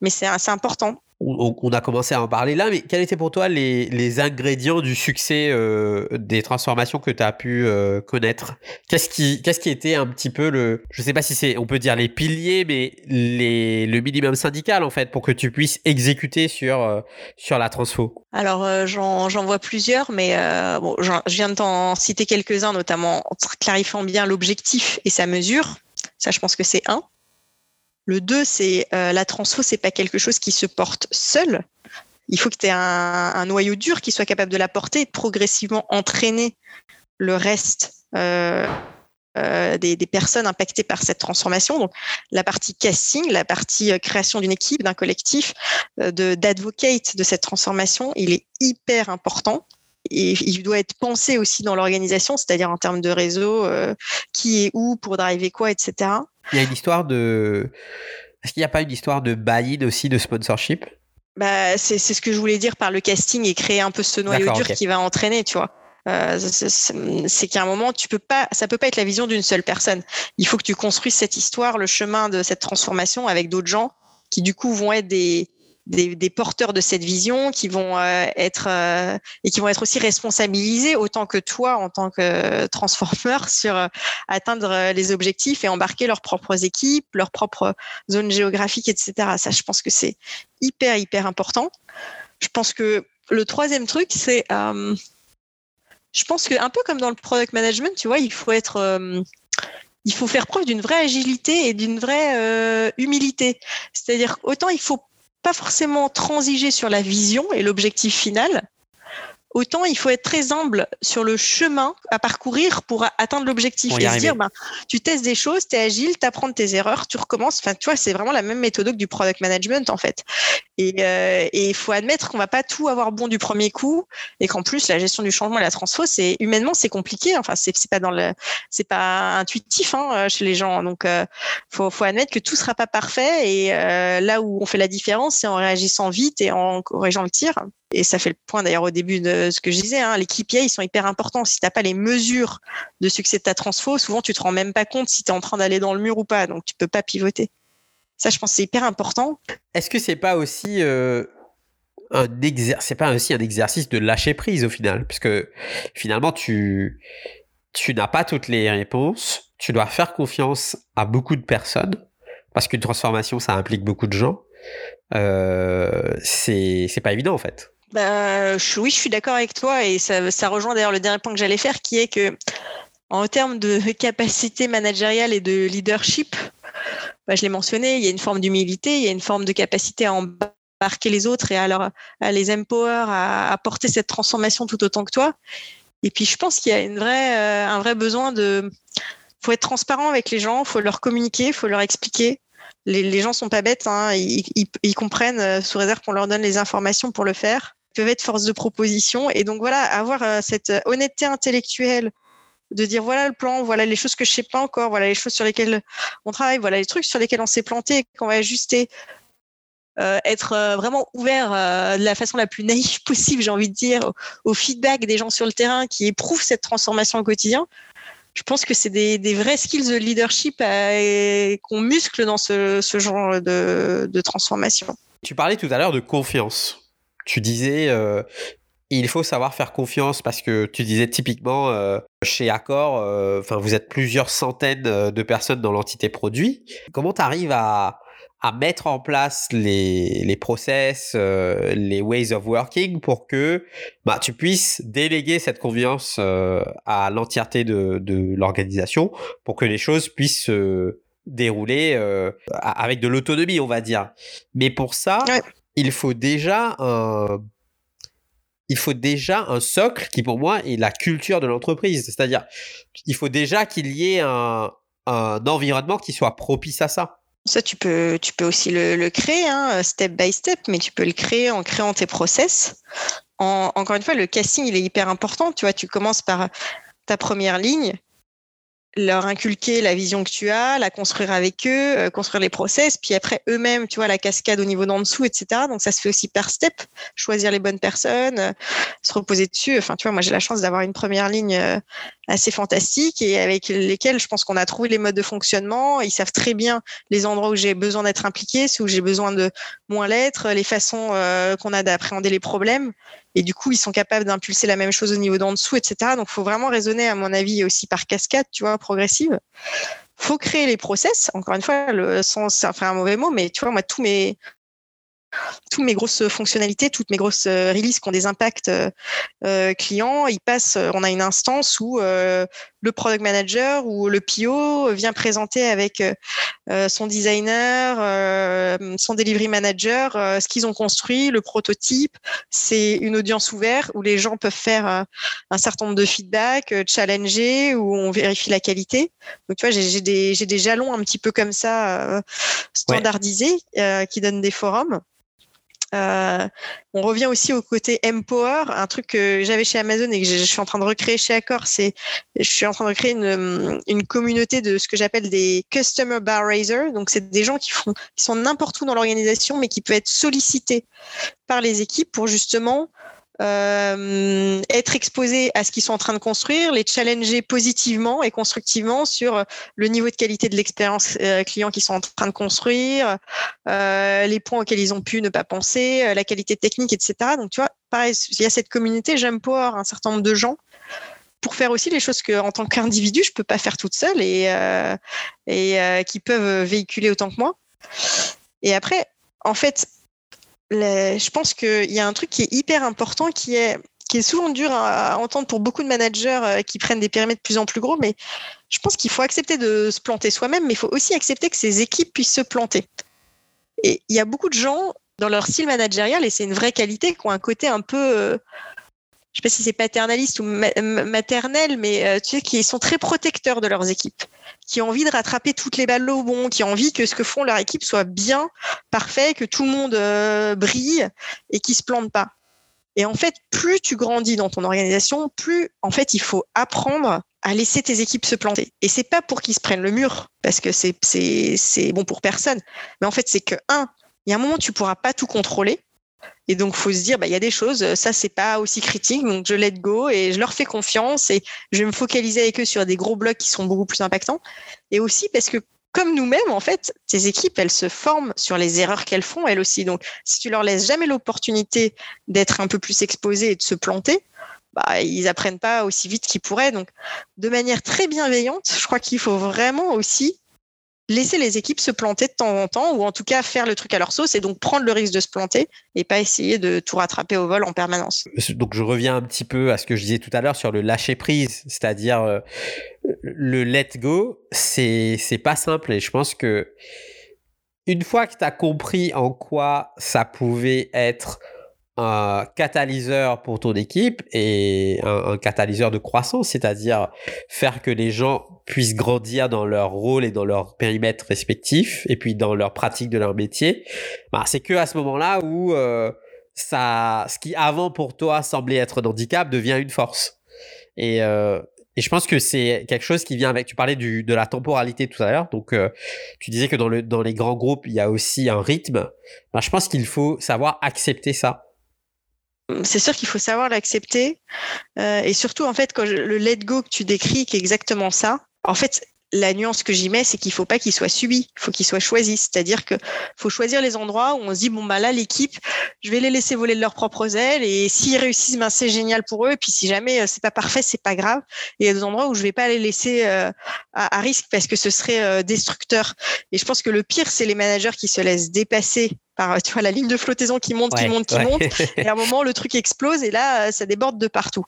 mais c'est, c'est important on, a commencé à en parler là, mais quels étaient pour toi les, ingrédients du succès euh, des transformations que tu as pu euh, connaître? Qu'est-ce qui, qu'est-ce qui était un petit peu le, je sais pas si c'est, on peut dire les piliers, mais les, le minimum syndical en fait pour que tu puisses exécuter sur, euh, sur la transfo? Alors j'en, vois plusieurs, mais bon, je viens de t'en citer quelques-uns, notamment en clarifiant bien l'objectif et sa mesure. Ça, je pense que c'est un. Le 2, c'est euh, la transfo, c'est pas quelque chose qui se porte seul. Il faut que tu aies un, noyau dur qui soit capable de la porter de progressivement entraîner le reste euh, euh, des, personnes impactées par cette transformation. Donc, la partie casting, la partie création d'une équipe, d'un collectif, d'advocate de cette transformation, il est hyper important et il doit être pensé aussi dans l'organisation, c'est-à-dire en termes de réseau, qui est où pour driver quoi, etc. Il y a une histoire de. Est-ce qu'il n'y a pas une histoire de buy-in aussi, de sponsorship? Bah, c'est, ce que je voulais dire par le casting et créer un peu ce noyau dur qui va entraîner, tu vois. Euh, c'est, qu'à un moment, tu peux pas, ça peut pas être la vision d'une seule personne. Il faut que tu construises cette histoire, le chemin de cette transformation avec d'autres gens qui du coup vont être des, des, porteurs de cette vision qui vont euh, être euh, et qui vont être aussi responsabilisés autant que toi en tant que transformeur sur euh, atteindre les objectifs et embarquer leurs propres équipes, leurs propres zones géographiques, etc. Ça, je pense que c'est hyper hyper important. Je pense que le troisième truc, c'est je pense que un peu comme dans le product management, tu vois, il faut être il faut faire preuve d'une vraie agilité et d'une vraie humilité. C'est-à-dire autant il faut pas forcément transiger sur la vision et l'objectif final, autant il faut être très humble sur le chemin à parcourir pour atteindre l'objectif et se dire, ben, tu testes des choses, tu es agile, tu apprends tes erreurs, tu recommences. Enfin, tu vois, c'est vraiment la même méthode que du product management, en fait. Euh, et il faut admettre qu'on va pas tout avoir bon du premier coup et qu'en plus, la gestion du changement et la transfo, c'est humainement, c'est compliqué. Enfin, c'est pas dans le, c'est pas intuitif hein, chez les gens. Donc, euh, faut, faut admettre que tout sera pas parfait et euh, là où on fait la différence, c'est en réagissant vite et en corrigeant le tir et ça fait le point d'ailleurs au début de ce que je disais, hein, les KPI, ils sont hyper importants. Si tu n'as pas les mesures de succès de ta transfo, souvent tu te rends même pas compte si tu es en train d'aller dans le mur ou pas, donc tu peux pas pivoter. Ça, je pense c'est hyper important. Est-ce que c'est pas euh, pas aussi un exercice de lâcher prise au final, puisque finalement tu tu n'as pas toutes les réponses, tu dois faire confiance à beaucoup de personnes, parce qu'une transformation ça implique beaucoup de gens. Euh, c'est pas évident en fait. Bah, oui, je suis d'accord avec toi et ça, ça rejoint d'ailleurs le dernier point que j'allais faire qui est que en termes de capacité managériale et de leadership, bah, je l'ai mentionné, il y a une forme d'humilité, il y a une forme de capacité à embarquer les autres et à, leur, à les empower, à, à porter cette transformation tout autant que toi. Et puis je pense qu'il y a une vraie, euh, un vrai besoin de... faut être transparent avec les gens, faut leur communiquer, faut leur expliquer les, les gens sont pas bêtes, hein, ils, comprennent euh, sous réserve qu'on leur donne les informations pour le faire. Peuvent être force de proposition et donc voilà, avoir euh, cette honnêteté intellectuelle de dire voilà le plan, voilà les choses que je sais pas encore, voilà les choses sur lesquelles on travaille, voilà les trucs sur lesquels on s'est planté, qu'on va ajuster. Euh, être vraiment ouvert de la façon la plus naïve possible, j'ai envie de dire, au, feedback des gens sur le terrain qui éprouvent cette transformation au quotidien je pense que c'est des, vrais skills de leadership qu'on muscle dans ce, genre de, transformation. Tu parlais tout à l'heure de confiance. Tu disais, euh, il faut savoir faire confiance parce que tu disais typiquement euh, chez Accor, euh, enfin vous êtes plusieurs centaines de personnes dans l'entité produit. Comment tu arrives à, à mettre en place les, les process, les ways of working pour que bah, tu puisses déléguer cette confiance à l'entièreté de, de l'organisation pour que les choses puissent se dérouler avec de l'autonomie, on va dire. Mais pour ça, il faut déjà un il faut déjà un socle qui pour moi est la culture de l'entreprise. C'est-à-dire, il faut déjà qu'il y ait un, environnement qui soit propice à ça. Ça, tu peux, tu peux aussi le, créer, hein, step by step, mais tu peux le créer en créant tes process. encore une fois, le casting, il est hyper important. Tu vois, tu commences par ta première ligne leur inculquer la vision que tu as, la construire avec eux, euh, construire les process, puis après eux-mêmes, tu vois, la cascade au niveau d'en dessous, etc. Donc ça se fait aussi par step, choisir les bonnes personnes, euh, se reposer dessus. Enfin, tu vois, moi j'ai la chance d'avoir une première ligne euh, assez fantastique et avec lesquels je pense qu'on a trouvé les modes de fonctionnement. Ils savent très bien les endroits où j'ai besoin d'être impliqué, ceux où j'ai besoin de moins l'être, les façons qu'on a d'appréhender les problèmes. Et du coup, ils sont capables d'impulser la même chose au niveau d'en dessous, etc. Donc, il faut vraiment raisonner, à mon avis, aussi par cascade, tu vois, progressive. faut créer les process. Encore une fois, le sens, c'est un mauvais mot, mais tu vois, moi, tous mes, toutes mes grosses fonctionnalités, toutes mes grosses euh, releases qui ont des impacts euh, euh, clients, ils passent, on a une instance où le product manager ou le PO vient présenter avec son designer, son delivery manager ce qu'ils ont construit, le prototype. C'est une audience ouverte où les gens peuvent faire un certain nombre de feedbacks, challenger, où on vérifie la qualité. Donc, tu vois, j'ai des, des, jalons un petit peu comme ça, standardisés, qui donnent des forums. Euh, on revient aussi au côté Empower, un truc que j'avais chez Amazon et que je, suis en train de recréer chez Accor. C'est, je suis en train de créer une, communauté de ce que j'appelle des Customer Bar Raisers. Donc, c'est des gens qui font, qui sont n'importe où dans l'organisation, mais qui peuvent être sollicités par les équipes pour justement euh, être exposés à ce qu'ils sont en train de construire, les challenger positivement et constructivement sur le niveau de qualité de l'expérience euh, client qu'ils sont en train de construire, euh, les points auxquels ils ont pu ne pas penser, la qualité technique, etc. Donc, tu vois, pareil, il y a cette communauté, j'aime pouvoir un certain nombre de gens pour faire aussi les choses que en tant qu'individu je peux pas faire toute seule et qui peuvent véhiculer autant que moi. Et après, en fait, je pense qu'il y a un truc qui est hyper important qui est qui est souvent dur à, entendre pour beaucoup de managers euh, qui prennent des périmètres de plus en plus gros, mais je pense qu'il faut accepter de se planter soi-même, mais il faut aussi accepter que ces équipes puissent se planter. Et il y a beaucoup de gens dans leur style managérial, et c'est une vraie qualité, qui ont un côté un peu, euh, je sais pas si c'est paternaliste ou maternel, mais euh, tu sais, qui sont très protecteurs de leurs équipes qui ont envie de rattraper toutes les balles au bon, qui ont envie que ce que font leur équipe soit bien, parfait, que tout le monde euh, brille et qui se plante pas. Et en fait, plus tu grandis dans ton organisation, plus en fait il faut apprendre à laisser tes équipes se planter. Et c'est pas pour qu'ils se prennent le mur, parce que c'est c'est bon pour personne. Mais en fait, c'est que un, il y a un moment tu pourras pas tout contrôler. Et donc, faut se dire, bah, il y a des choses, ça, c'est pas aussi critique, donc je let go et je leur fais confiance et je vais me focaliser avec eux sur des gros blocs qui sont beaucoup plus impactants. Et aussi parce que, comme nous-mêmes, en fait, ces équipes, elles se forment sur les erreurs qu'elles font, elles aussi. Donc, si tu leur laisses jamais l'opportunité d'être un peu plus exposés et de se planter, bah, ils apprennent pas aussi vite qu'ils pourraient. Donc, de manière très bienveillante, je crois qu'il faut vraiment aussi laisser les équipes se planter de temps en temps, ou en tout cas faire le truc à leur sauce, et donc prendre le risque de se planter, et pas essayer de tout rattraper au vol en permanence. Donc je reviens un petit peu à ce que je disais tout à l'heure sur le lâcher prise, c'est-à-dire euh, le let go, c'est pas simple, et je pense que une fois que tu as compris en quoi ça pouvait être un catalyseur pour ton équipe et un, catalyseur de croissance, c'est-à-dire faire que les gens puissent grandir dans leur rôle et dans leur périmètre respectif et puis dans leur pratique de leur métier. Bah, c'est que à ce moment-là où euh, ça, ce qui avant pour toi semblait être un handicap devient une force. Et, euh, et je pense que c'est quelque chose qui vient avec. Tu parlais du, de la temporalité tout à l'heure, donc euh, tu disais que dans, le, dans les grands groupes il y a aussi un rythme. Bah, je pense qu'il faut savoir accepter ça c'est sûr qu'il faut savoir l'accepter. et surtout, en fait, quand le let go que tu décris, qui est exactement ça, en fait, la nuance que j'y mets, c'est qu'il faut pas qu'il soit subi, il faut qu'il soit choisi. C'est-à-dire que faut choisir les endroits où on se dit bon bah là l'équipe, je vais les laisser voler de leurs propres ailes et s'ils réussissent, ben c'est génial pour eux. Et puis si jamais euh, c'est pas parfait, c'est pas grave. Et il y a des endroits où je vais pas les laisser euh, à, risque parce que ce serait euh, destructeur. Et je pense que le pire, c'est les managers qui se laissent dépasser par tu vois la ligne de flottaison qui monte, qui monte, qui monte, et à un moment le truc explose et là ça déborde de partout.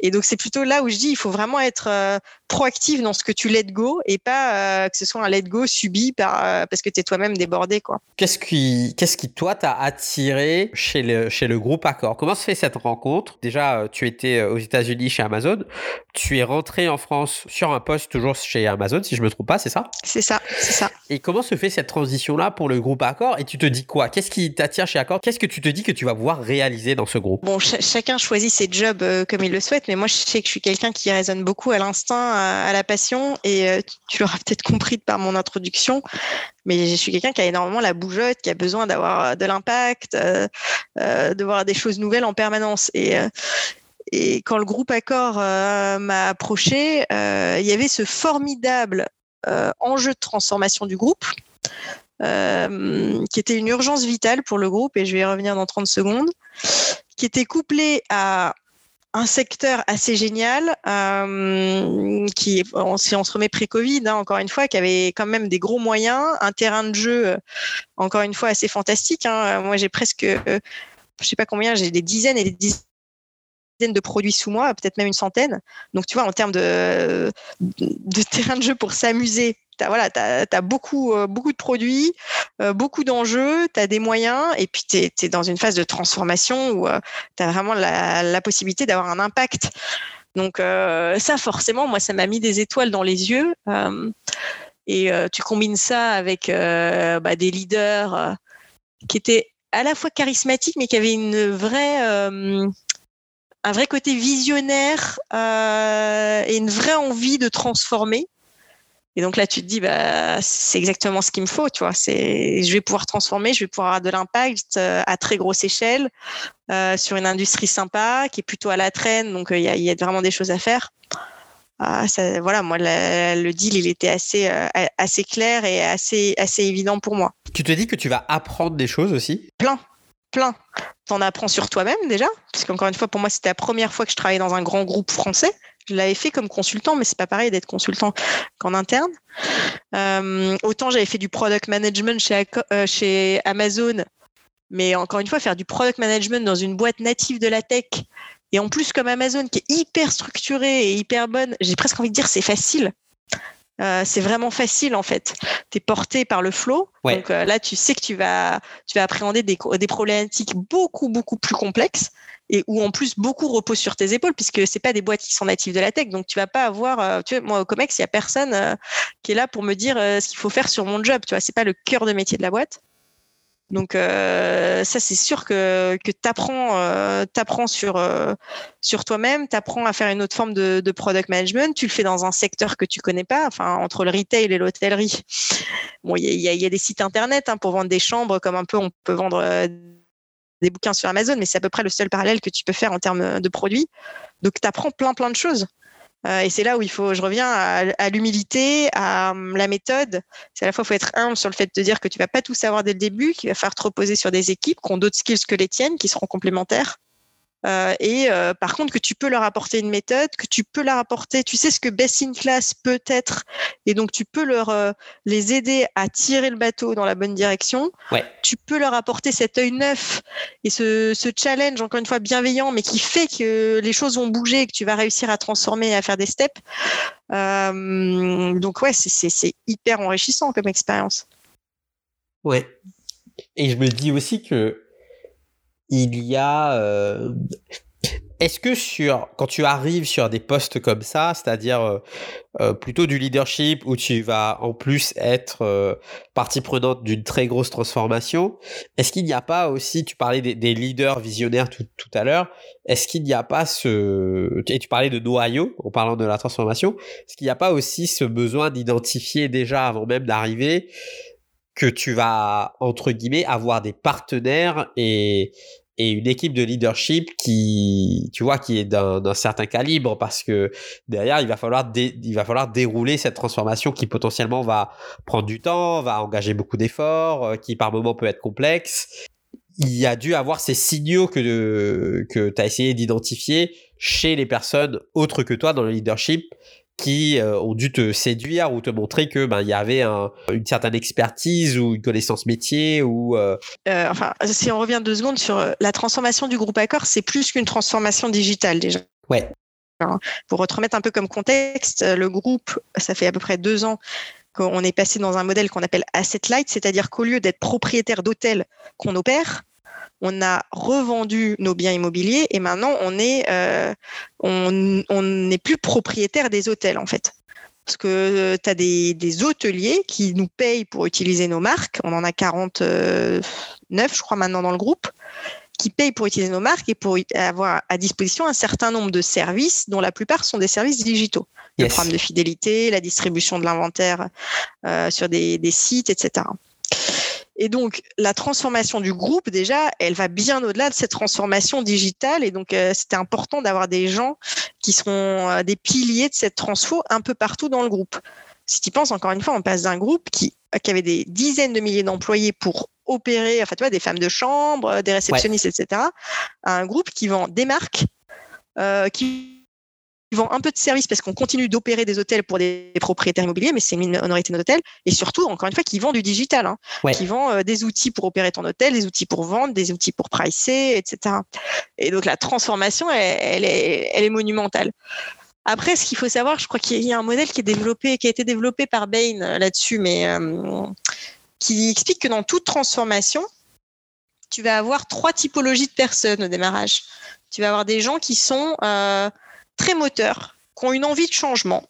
Et donc c'est plutôt là où je dis il faut vraiment être euh, proactif dans ce que tu let go et pas euh, que ce soit un let go subi par euh, parce que tu es toi-même débordé quoi. Qu'est-ce qui qu'est-ce qui toi t'a attiré chez le chez le groupe Accor? Comment se fait cette rencontre? Déjà tu étais aux États-Unis chez Amazon, tu es rentré en France sur un poste toujours chez Amazon si je me trompe pas, c'est ça? C'est ça, c'est ça. Et comment se fait cette transition là pour le groupe Accor? Et tu te dis quoi? Qu'est-ce qui t'attire chez Accor? Qu'est-ce que tu te dis que tu vas pouvoir réaliser dans ce groupe? Bon, chacun choisit ses jobs comme il le souhaite mais moi, je sais que je suis quelqu'un qui raisonne beaucoup à l'instinct, à, la passion, et euh, tu l'auras peut-être compris par mon introduction, mais je suis quelqu'un qui a énormément la bougeotte, qui a besoin d'avoir de l'impact, euh, euh, de voir des choses nouvelles en permanence. Et, et quand le groupe Accor m'a approché, il y avait ce formidable enjeu de transformation du groupe. Qui était une urgence vitale pour le groupe, et je vais y revenir dans 30 secondes, qui était couplé à un secteur assez génial euh, qui, si on se remet pré-Covid, hein, encore une fois, qui avait quand même des gros moyens, un terrain de jeu, euh, encore une fois, assez fantastique. Hein. Moi, j'ai presque, euh, je sais pas combien, j'ai des dizaines et des dizaines de produits sous moi, peut-être même une centaine. Donc, tu vois, en termes de terrain de jeu pour s'amuser, tu as, voilà, as, beaucoup, euh, beaucoup de produits, euh, beaucoup d'enjeux, tu as des moyens, et puis tu es, dans une phase de transformation où euh, tu as vraiment la, possibilité d'avoir un impact. Donc ça, forcément, moi, ça m'a mis des étoiles dans les yeux. et tu combines ça avec bah, des leaders qui étaient à la fois charismatiques, mais qui avaient une un vrai côté visionnaire et une vraie envie de transformer. Et donc là, tu te dis, bah, c'est exactement ce qu'il me faut, tu vois. C'est, je vais pouvoir transformer, je vais pouvoir avoir de l'impact euh, à très grosse échelle euh, sur une industrie sympa qui est plutôt à la traîne. Donc euh, il y, a, vraiment des choses à faire. Ah, ça, voilà, moi, le deal, il était assez, assez clair et assez, assez évident pour moi. Tu te dis que tu vas apprendre des choses aussi? Plein, plein. Tu en apprends sur toi-même déjà, parce qu'encore une fois, pour moi, c'était la première fois que je travaillais dans un grand groupe français. Je l'avais fait comme consultant, mais c'est pas pareil d'être consultant qu'en interne. Euh, autant j'avais fait du product management chez, euh, chez Amazon, mais encore une fois, faire du product management dans une boîte native de la tech, et en plus comme Amazon qui est hyper structurée et hyper bonne, j'ai presque envie de dire c'est facile. Euh, c'est vraiment facile en fait. Tu es porté par le flow. Donc là, tu sais que tu vas, tu vas appréhender des, des problématiques beaucoup, beaucoup plus complexes et où en plus beaucoup repose sur tes épaules puisque c'est pas des boîtes qui sont natives de la tech. Donc tu vas pas avoir euh, tu vois moi au Comex il y a personne euh, qui est là pour me dire euh, ce qu'il faut faire sur mon job tu vois. C'est pas le cœur de métier de la boîte. Donc ça c'est sûr que que t'apprends t'apprends sur sur toi-même t'apprends à faire une autre forme de, product management. Tu le fais dans un secteur que tu connais pas enfin entre le retail et l'hôtellerie. Bon il y a, y a, des sites internet hein, pour vendre des chambres comme un peu on peut vendre des bouquins sur Amazon, mais c'est à peu près le seul parallèle que tu peux faire en termes de produits. Donc, tu apprends plein, plein de choses. Euh, et c'est là où il faut, je reviens à, l'humilité, à hum, la méthode. C'est à la fois, il faut être humble sur le fait de dire que tu vas pas tout savoir dès le début, qu'il va falloir te reposer sur des équipes qui ont d'autres skills que les tiennes, qui seront complémentaires. Euh, et euh, par contre, que tu peux leur apporter une méthode, que tu peux leur apporter, tu sais ce que best in class peut être, et donc tu peux leur euh, les aider à tirer le bateau dans la bonne direction. Ouais. Tu peux leur apporter cet œil neuf et ce, ce, challenge, encore une fois bienveillant, mais qui fait que les choses vont bouger et que tu vas réussir à transformer et à faire des steps. donc ouais, c'est hyper enrichissant comme expérience. Ouais. Et je me dis aussi que il y a... Euh, est-ce que sur, quand tu arrives sur des postes comme ça, c'est-à-dire euh, euh, plutôt du leadership où tu vas en plus être partie prenante d'une très grosse transformation, est-ce qu'il n'y a pas aussi, tu parlais des, leaders visionnaires tout, tout à l'heure, est-ce qu'il n'y a pas ce, et tu parlais de noyau en parlant de la transformation, est-ce qu'il n'y a pas aussi ce besoin d'identifier déjà avant même d'arriver que tu vas, entre guillemets, avoir des partenaires et, et une équipe de leadership qui, tu vois, qui est d'un certain calibre parce que derrière, il va falloir, il va falloir dérouler cette transformation qui potentiellement va prendre du temps, va engager beaucoup d'efforts, euh, qui par moments peut être complexe. Il y a dû avoir ces signaux que, que tu as essayé d'identifier chez les personnes autres que toi dans le leadership qui euh, ont dû te séduire ou te montrer que ben il y avait une certaine expertise ou une connaissance métier ou euh, euh, enfin si on revient deux secondes sur la transformation du groupe Accor c'est plus qu'une transformation digitale déjà. Ouais. Pour te remettre un peu comme contexte le groupe ça fait à peu près deux ans qu'on est passé dans un modèle qu'on appelle asset light c'est-à-dire qu'au lieu d'être propriétaire d'hôtels qu'on opère on a revendu nos biens immobiliers et maintenant on est euh, on n'est plus propriétaire des hôtels en fait. Parce que euh, tu as des, hôteliers qui nous payent pour utiliser nos marques. On en a 49, je crois, maintenant dans le groupe, qui payent pour utiliser nos marques et pour avoir à disposition un certain nombre de services, dont la plupart sont des services digitaux. Le programme de fidélité, la distribution de l'inventaire euh, sur des, des sites, etc. Et donc, la transformation du groupe, déjà, elle va bien au-delà de cette transformation digitale. Et donc, euh, c'était important d'avoir des gens qui seront euh, des piliers de cette transfo un peu partout dans le groupe. Si tu penses, encore une fois, on passe d'un groupe qui, qui avait des dizaines de milliers d'employés pour opérer, enfin, tu vois, des femmes de chambre, des réceptionnistes, etc., à un groupe qui vend des marques, euh, qui vend un peu de services parce qu'on continue d'opérer des hôtels pour des propriétaires immobiliers, mais c'est une minorité d'hôtels. Et surtout, encore une fois, qui vend du digital, hein, qui vend euh, des outils pour opérer ton hôtel, des outils pour vendre, des outils pour pricer, etc. Et donc la transformation, elle, est, elle est monumentale. Après, ce qu'il faut savoir, je crois qu'il y a un modèle qui est développé, qui a été développé par Bain euh, là-dessus, mais euh, qui explique que dans toute transformation, tu vas avoir trois typologies de personnes au démarrage. Tu vas avoir des gens qui sont très moteurs, qui ont une envie de changement,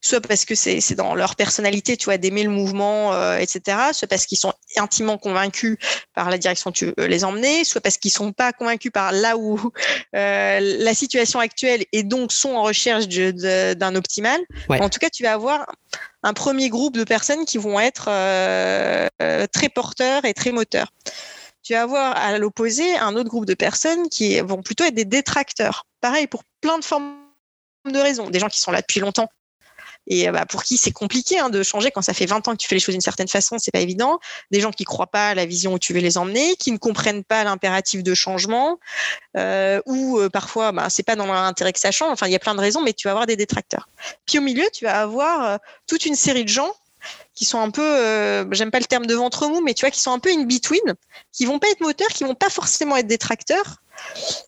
soit parce que c'est dans leur personnalité, tu vois, d'aimer le mouvement, euh, etc., soit parce qu'ils sont intimement convaincus par la direction que tu veux les emmener, soit parce qu'ils sont pas convaincus par là où euh, la situation actuelle et donc sont en recherche d'un optimal. En tout cas, tu vas avoir un premier groupe de personnes qui vont être euh, très porteurs et très moteurs. Tu vas avoir à l'opposé un autre groupe de personnes qui vont plutôt être des détracteurs. Pareil pour plein de formes de raisons. Des gens qui sont là depuis longtemps et euh, bah, pour qui c'est compliqué hein, de changer quand ça fait 20 ans que tu fais les choses d'une certaine façon, c'est pas évident. Des gens qui croient pas à la vision où tu veux les emmener, qui ne comprennent pas l'impératif de changement, euh, ou euh, parfois bah, c'est pas dans leur intérêt que ça change. Enfin, il y a plein de raisons, mais tu vas avoir des détracteurs. Puis au milieu, tu vas avoir toute une série de gens qui sont un peu, euh, j'aime pas le terme de ventre mou, mais tu vois, qui sont un peu in between, qui vont pas être moteurs, qui vont pas forcément être détracteurs,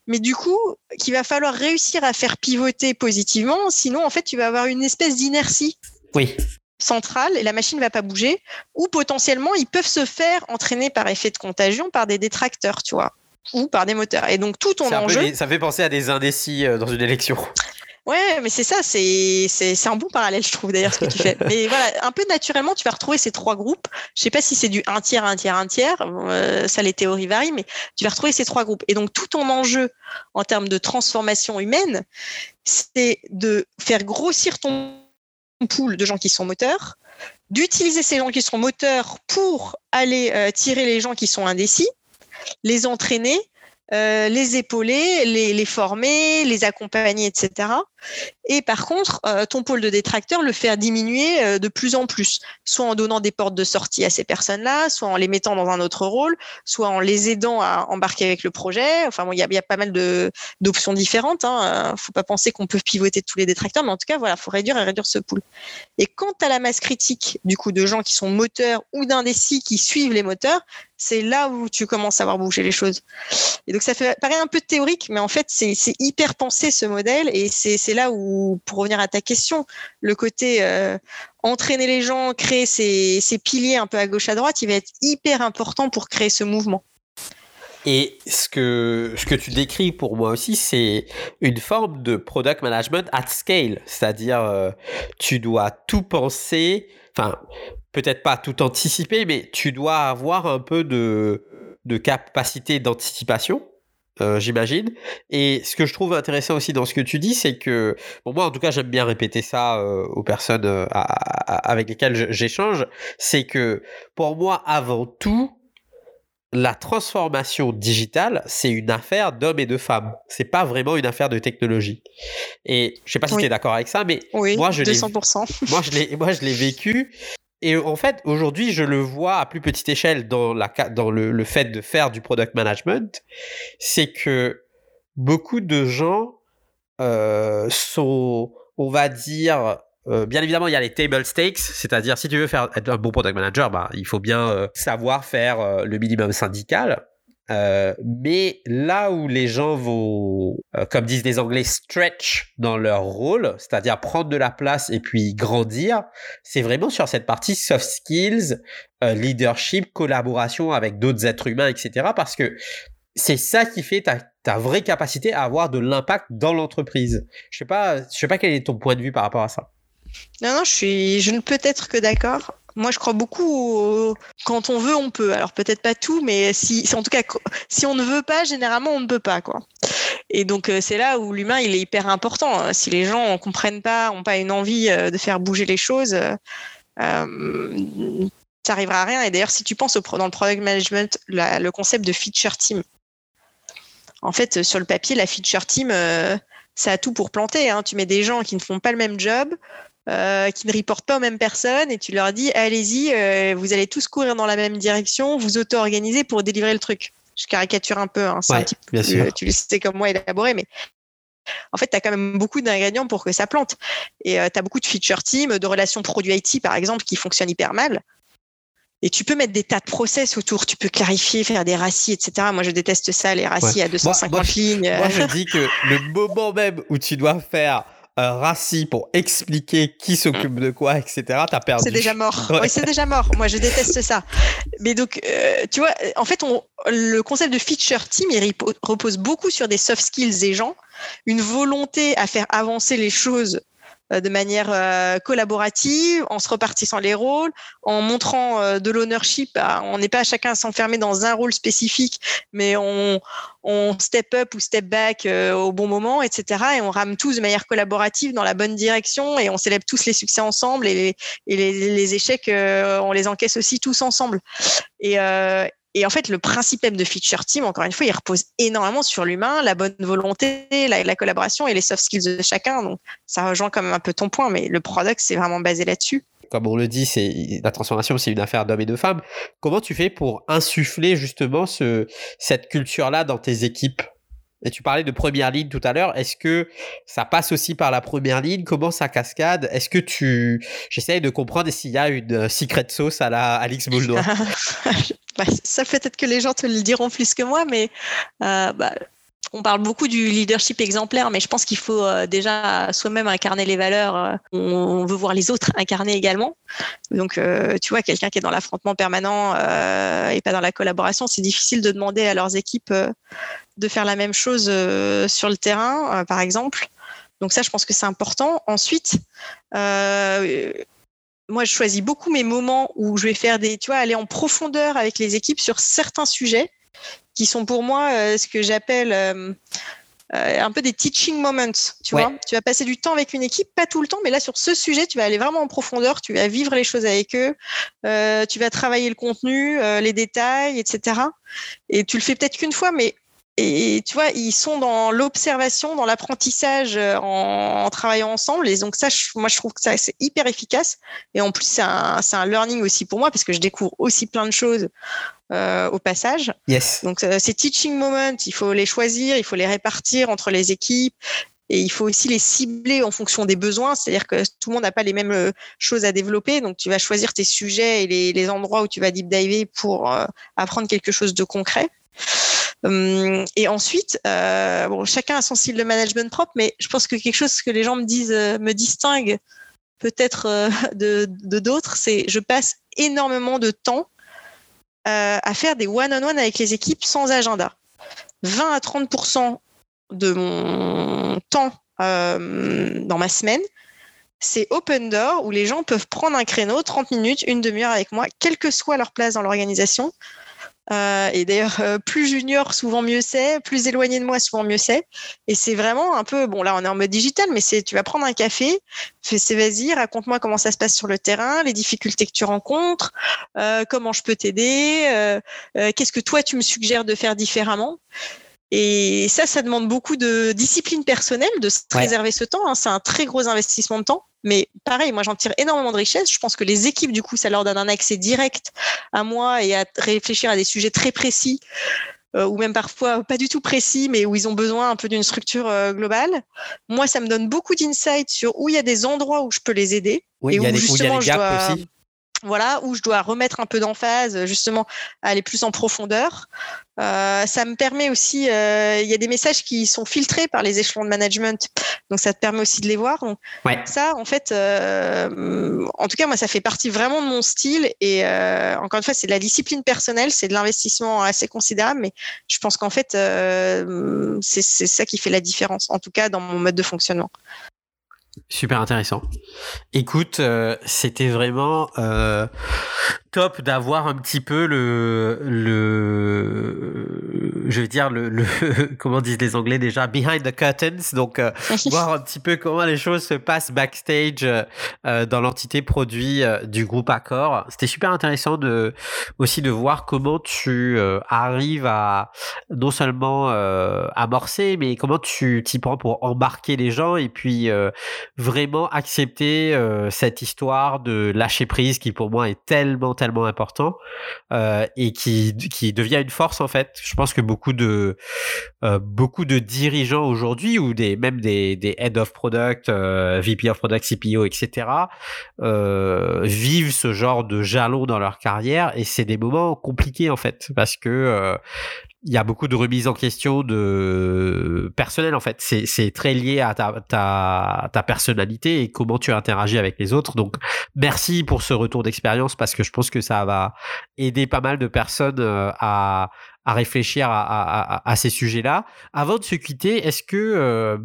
mais du coup, qu'il va falloir réussir à faire pivoter positivement, sinon en fait, tu vas avoir une espèce d'inertie. Oui. centrale et la machine va pas bouger, ou potentiellement ils peuvent se faire entraîner par effet de contagion par des détracteurs, tu vois, ou par des moteurs. Et donc tout ton enjeu. ça fait penser à des indécis euh, dans une élection. Ouais, mais c'est ça, c'est, un bon parallèle, je trouve, d'ailleurs, ce que tu fais. Mais voilà, un peu naturellement, tu vas retrouver ces trois groupes. Je sais pas si c'est du un tiers, un tiers, un tiers. Euh, ça, les théories varient, mais tu vas retrouver ces trois groupes. Et donc, tout ton enjeu en termes de transformation humaine, c'est de faire grossir ton pool de gens qui sont moteurs, d'utiliser ces gens qui sont moteurs pour aller euh, tirer les gens qui sont indécis, les entraîner euh, les épauler, les, former, les accompagner, etc. Et par contre, euh, ton pôle de détracteur le faire diminuer euh, de plus en plus, soit en donnant des portes de sortie à ces personnes-là, soit en les mettant dans un autre rôle, soit en les aidant à embarquer avec le projet. Enfin, il bon, y, y, a, pas mal d'options différentes. Hein. Faut pas penser qu'on peut pivoter tous les détracteurs, mais en tout cas, voilà, faut réduire et réduire ce pool. Et quant à la masse critique, du coup, de gens qui sont moteurs ou d'indécis qui suivent les moteurs, c'est là où tu commences à voir bouger les choses. Et donc, ça fait, paraît un peu théorique, mais en fait, c'est hyper pensé ce modèle et c'est là où pour revenir à ta question, le côté euh, entraîner les gens, créer ces, piliers un peu à gauche à droite, il va être hyper important pour créer ce mouvement. Et ce que, ce que tu décris pour moi aussi, c'est une forme de product management at scale. C'est-à-dire, euh, tu dois tout penser, enfin, peut-être pas tout anticiper, mais tu dois avoir un peu de, de capacité d'anticipation euh, j'imagine. Et ce que je trouve intéressant aussi dans ce que tu dis, c'est que, bon, moi en tout cas, j'aime bien répéter ça euh, aux personnes euh, avec lesquelles j'échange, c'est que pour moi, avant tout, la transformation digitale, c'est une affaire d'hommes et de femmes. C'est pas vraiment une affaire de technologie. Et je sais pas si tu es d'accord avec ça, mais moi, je 200%. moi, je l'ai, moi, je l'ai vécu. Et en fait, aujourd'hui, je le vois à plus petite échelle dans, la, dans le, le fait de faire du product management. C'est que beaucoup de gens euh, sont, on va dire, euh, bien évidemment, il y a les table stakes, c'est-à-dire si tu veux faire être un bon product manager, bah, il faut bien euh, savoir faire le minimum syndical. Mais là où les gens vont, comme disent les Anglais, stretch dans leur rôle, c'est-à-dire prendre de la place et puis grandir, c'est vraiment sur cette partie soft skills, leadership, collaboration avec d'autres êtres humains, etc. Parce que c'est ça qui fait ta, vraie capacité à avoir de l'impact dans l'entreprise. Je sais pas, je sais pas quel est ton point de vue par rapport à ça. Non, je ne peux être que d'accord. Moi, je crois beaucoup quand on veut, on peut. Alors peut-être pas tout, mais si, en tout cas, si on ne veut pas, généralement, on ne peut pas, quoi. Et donc euh, c'est là où l'humain, il est hyper important. Hein. Si les gens ne comprennent pas, n'ont pas une envie euh, de faire bouger les choses, euh, ça arrivera à rien. Et d'ailleurs, si tu penses dans le product management, le concept de feature team, en fait, sur le papier, la feature team, ça a tout pour planter. Hein. Tu mets des gens qui ne font pas le même job, euh, qui ne reportent pas aux mêmes personnes et tu leur dis allez-y, euh, vous allez tous courir dans la même direction, vous auto-organisez pour délivrer le truc. Je caricature un peu, hein, un bien sûr. tu le sais comme moi élaboré, mais en fait, tu as quand même beaucoup d'ingrédients pour que ça plante. Et euh, tu as beaucoup de feature team, de relations produits IT, par exemple, qui fonctionnent hyper mal. Et tu peux mettre des tas de process autour. Tu peux clarifier, faire des racis, etc. Moi, je déteste ça, les racis à 250 lignes. Moi, je dis que le moment même où tu dois faire un raci pour expliquer qui s'occupe de quoi, etc., t'as perdu. C'est déjà mort. Oui, c'est déjà mort. Moi, je déteste ça. Mais donc, euh, tu vois, en fait, on, le concept de feature team, il repose beaucoup sur des soft skills des gens, une volonté à faire avancer les choses euh, de manière euh, collaborative, en se repartissant les rôles, en montrant euh, de l'ownership. On n'est pas chacun s'enfermer dans un rôle spécifique, mais on, on step up ou step back au bon moment, etc. Et on rame tous de manière collaborative dans la bonne direction et on célèbre tous les succès ensemble et les, et les, les échecs, on les encaisse aussi tous ensemble. Et, et en fait, le principe même de Feature Team, encore une fois, il repose énormément sur l'humain, la bonne volonté, la, collaboration et les soft skills de chacun. Donc, ça rejoint quand même un peu ton point, mais le product, c'est vraiment basé là-dessus. Comme on le dit, c'est la transformation, c'est une affaire d'hommes et de femmes. Comment tu fais pour insuffler justement ce, cette culture-là dans tes équipes? Et tu parlais de première ligne tout à l'heure. Est-ce que ça passe aussi par la première ligne? Comment ça cascade? Est-ce que tu. J'essaye de comprendre s'il y a une euh, secret sauce à la Alix Bouldois. bah, ça peut-être que les gens te le diront plus que moi, mais euh, bah, on parle beaucoup du leadership exemplaire, mais je pense qu'il faut euh, déjà soi-même incarner les valeurs. on veut voir les autres incarner également. Donc, tu vois, quelqu'un qui est dans l'affrontement permanent et pas dans la collaboration, c'est difficile de demander à leurs équipes de faire la même chose euh, sur le terrain, euh, par exemple. Donc ça, je pense que c'est important. Ensuite, euh, moi, je choisis beaucoup mes moments où je vais faire des, tu vois, aller en profondeur avec les équipes sur certains sujets qui sont pour moi ce que j'appelle un peu des teaching moments. Tu vois, tu vas passer du temps avec une équipe, pas tout le temps, mais là sur ce sujet, tu vas aller vraiment en profondeur, tu vas vivre les choses avec eux, tu vas travailler le contenu, les détails, etc. Et tu le fais peut-être qu'une fois, mais et tu vois, ils sont dans l'observation, dans l'apprentissage euh, en, travaillant ensemble. Et donc ça, moi, je trouve que ça, c'est hyper efficace. Et en plus, c'est un, un, learning aussi pour moi parce que je découvre aussi plein de choses euh, au passage. Yes. Donc euh, ces teaching moments, il faut les choisir, il faut les répartir entre les équipes. Et il faut aussi les cibler en fonction des besoins, c'est-à-dire que tout le monde n'a pas les mêmes choses à développer, donc tu vas choisir tes sujets et les, les endroits où tu vas deep diver pour apprendre quelque chose de concret. Hum, et ensuite, euh, chacun a son style de management propre, mais je pense que quelque chose que les gens me disent euh, me distingue peut-être euh, de d'autres, c'est je passe énormément de temps à faire des one-on-one avec les équipes sans agenda. 20 à 30% de mon temps dans ma semaine, c'est open door où les gens peuvent prendre un créneau, 30 minutes, une demi-heure avec moi, quelle que soit leur place dans l'organisation, Euh, et d'ailleurs, euh, plus junior, souvent mieux c'est. Plus éloigné de moi, souvent mieux c'est. Et c'est vraiment un peu, bon là, on est en mode digital, mais c'est, tu vas prendre un café, fais, c'est vas-y, raconte-moi comment ça se passe sur le terrain, les difficultés que tu rencontres, euh, comment je peux t'aider, qu'est-ce que toi tu me suggères de faire différemment. Et ça, ça demande beaucoup de discipline personnelle, de se réserver ce temps. Hein. C'est un très gros investissement de temps. Mais pareil, moi, j'en tire énormément de richesse. Je pense que les équipes, du coup, ça leur donne un accès direct à moi et à réfléchir à des sujets très précis. Euh, ou même parfois pas du tout précis, mais où ils ont besoin un peu d'une structure euh, globale. Moi, ça me donne beaucoup d'insights sur où il y a des endroits où je peux les aider. Oui, et où, il y a des gaps aussi voilà, où je dois remettre un peu d'emphase, justement, aller plus en profondeur. Euh, ça me permet aussi, euh, il y a des messages qui sont filtrés par les échelons de management, donc ça te permet aussi de les voir. Donc, Ça, en fait, euh, en tout cas, moi, ça fait partie vraiment de mon style. Et encore une fois, c'est de la discipline personnelle, c'est de l'investissement assez considérable, mais je pense qu'en fait, c'est ça qui fait la différence, en tout cas dans mon mode de fonctionnement. Super intéressant. Écoute, c'était vraiment top d'avoir un petit peu le, le, je veux dire le, le comment disent les Anglais déjà, behind the curtains, donc euh, voir un petit peu comment les choses se passent backstage euh, dans l'entité produit euh, du groupe Accor. C'était super intéressant de aussi de voir comment tu arrives à non seulement amorcer, mais comment tu t'y prends pour embarquer les gens et puis vraiment accepter cette histoire de lâcher prise qui pour moi est tellement tellement important euh, et qui, qui devient une force en fait. Je pense que beaucoup de euh, beaucoup de dirigeants aujourd'hui ou des même des, des head of product, euh, VP of product, CPO, etc. vivent ce genre de jalons dans leur carrière et c'est des moments compliqués en fait parce que il y a beaucoup de remises en question de personnel en fait. C'est très lié à ta, ta, ta, personnalité et comment tu interagis avec les autres. Donc merci pour ce retour d'expérience parce que je pense que ça va aider pas mal de personnes euh, à, à réfléchir à, à, à ces sujets-là. Avant de se quitter, est-ce que euh,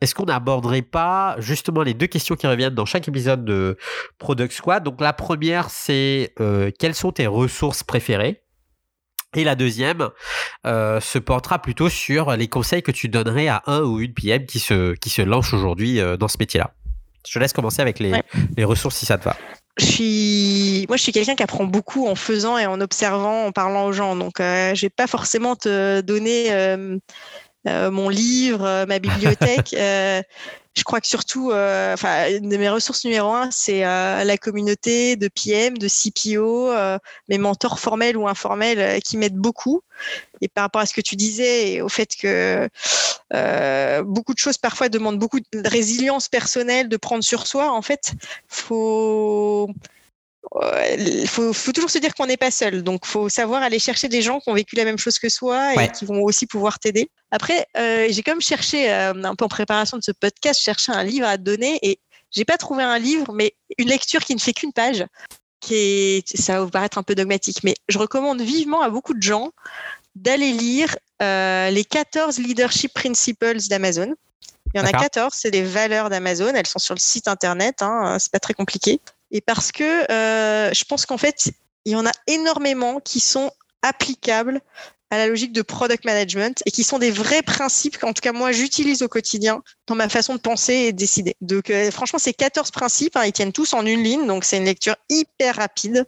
est-ce qu'on n'aborderait pas justement les deux questions qui reviennent dans chaque épisode de Product Squad? Donc la première, c'est euh, quelles sont tes ressources préférées? Et la deuxième euh, se portera plutôt sur les conseils que tu donnerais à un ou une PM qui se, qui se lance aujourd'hui euh, dans ce métier-là. Je te laisse commencer avec les, les ressources si ça te va. Je suis, moi, je suis quelqu'un qui apprend beaucoup en faisant et en observant, en parlant aux gens. Donc, euh, je vais pas forcément te donner euh, mon livre, ma bibliothèque. Je crois que surtout, euh, enfin, une de mes ressources numéro un, c'est euh, la communauté de PM, de CPO, euh, mes mentors formels ou informels qui m'aident beaucoup. Et par rapport à ce que tu disais et au fait que beaucoup de choses parfois demandent beaucoup de résilience personnelle, de prendre sur soi, en fait, faut il faut, toujours se dire qu'on n'est pas seul. Donc, il faut savoir aller chercher des gens qui ont vécu la même chose que soi et qui vont aussi pouvoir t'aider. Après, euh, j'ai comme cherché, euh, un peu en préparation de ce podcast, cherché un livre à donner et j'ai pas trouvé un livre, mais une lecture qui ne fait qu'une page. Qui est, ça va vous paraître un peu dogmatique, mais je recommande vivement à beaucoup de gens d'aller lire euh, les 14 leadership principles d'Amazon. Il y en a 14, c'est les valeurs d'Amazon. Elles sont sur le site internet, hein, c'est pas très compliqué et parce que euh, je pense qu'en fait, il y en a énormément qui sont applicables à la logique de product management et qui sont des vrais principes qu'en tout cas moi j'utilise au quotidien dans ma façon de penser et de décider. Donc euh, franchement ces 14 principes, hein, ils tiennent tous en une ligne, donc c'est une lecture hyper rapide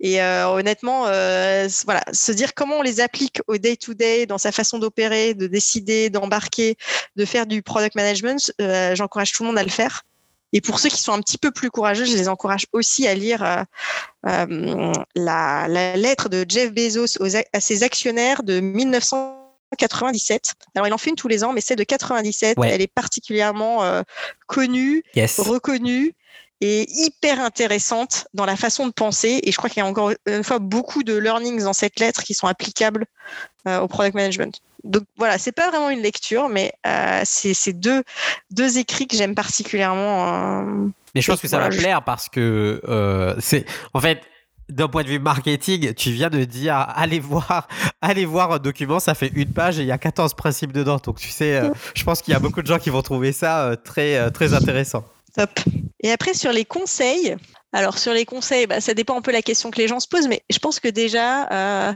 et euh, honnêtement voilà se dire comment on les applique au day to day dans sa façon d'opérer, de décider, d'embarquer, de faire du product management, j'encourage tout le monde à le faire. Et pour ceux qui sont un petit peu plus courageux, je les encourage aussi à lire euh, euh, la, lettre de Jeff Bezos à ses actionnaires de 1997. Alors, il en fait une tous les ans, mais celle de 97, elle est particulièrement euh, connue, reconnue et hyper intéressante dans la façon de penser. Et je crois qu'il y a encore une fois beaucoup de learnings dans cette lettre qui sont applicables au product management donc voilà, c'est pas vraiment une lecture, mais euh, c'est deux, deux écrits que j'aime particulièrement. Euh, mais je pense que ça va plaire parce que euh, c'est en fait d'un point de vue marketing, tu viens de dire allez voir, allez voir un document, ça fait une page et il y a 14 principes dedans. Donc tu sais, je pense qu'il y a beaucoup de gens qui vont trouver ça très très intéressant. Top. Et après sur les conseils, Alors sur les conseils, bah, ça dépend un peu de la question que les gens se posent, mais je pense que déjà,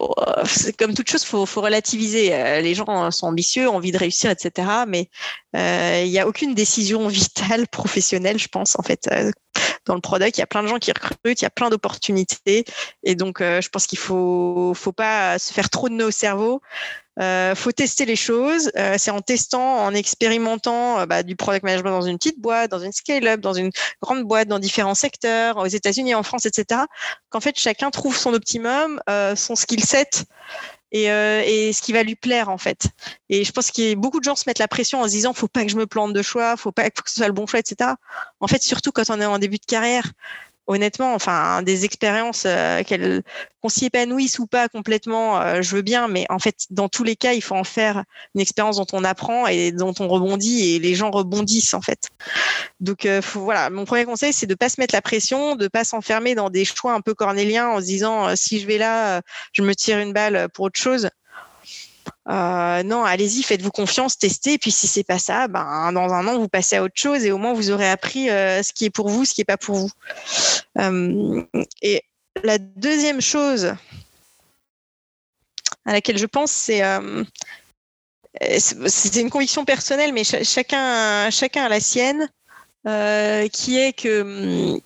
euh, bon, comme toute chose, faut, faut relativiser. Euh, les gens sont ambitieux, ont envie de réussir, etc. Mais euh, il n'y a aucune décision vitale, professionnelle, je pense, en fait. dans le product, il y a plein de gens qui recrutent, il y a plein d'opportunités. Et donc, je pense qu'il faut, faut pas se faire trop de nœuds au cerveau. Euh, faut tester les choses. Euh, c'est en testant, en expérimentant euh, bah, du product management dans une petite boîte, dans une scale-up, dans une grande boîte, dans différents secteurs, aux États-Unis, en France, etc. Qu'en fait chacun trouve son optimum, euh, son skill set. Et, ce qui va lui plaire en fait. Et je pense a beaucoup de gens se mettent la pression en se disant faut pas que je me plante de choix, faut pas que ce soit le bon choix, etc. En fait, surtout quand on est en début de carrière, honnêtement, enfin, des expériences euh, qu'on s'y épanouisse ou pas complètement, euh, je veux bien, mais en fait, dans tous les cas, il faut en faire une expérience dont on apprend et dont on rebondit et les gens rebondissent en fait. Donc euh, voilà, mon premier conseil, c'est de pas se mettre la pression, de pas s'enfermer dans des choix un peu cornéliens en se disant si je vais là, je me tire une balle pour autre chose. Euh, non, allez-y, faites-vous confiance, testez. Puis si c'est pas ça, ben dans un an vous passez à autre chose et au moins vous aurez appris euh, ce qui est pour vous, ce qui est pas pour vous. Euh, et la deuxième chose à laquelle je pense, c'est c'est une conviction personnelle, mais chacun chacun a la sienne, qui est que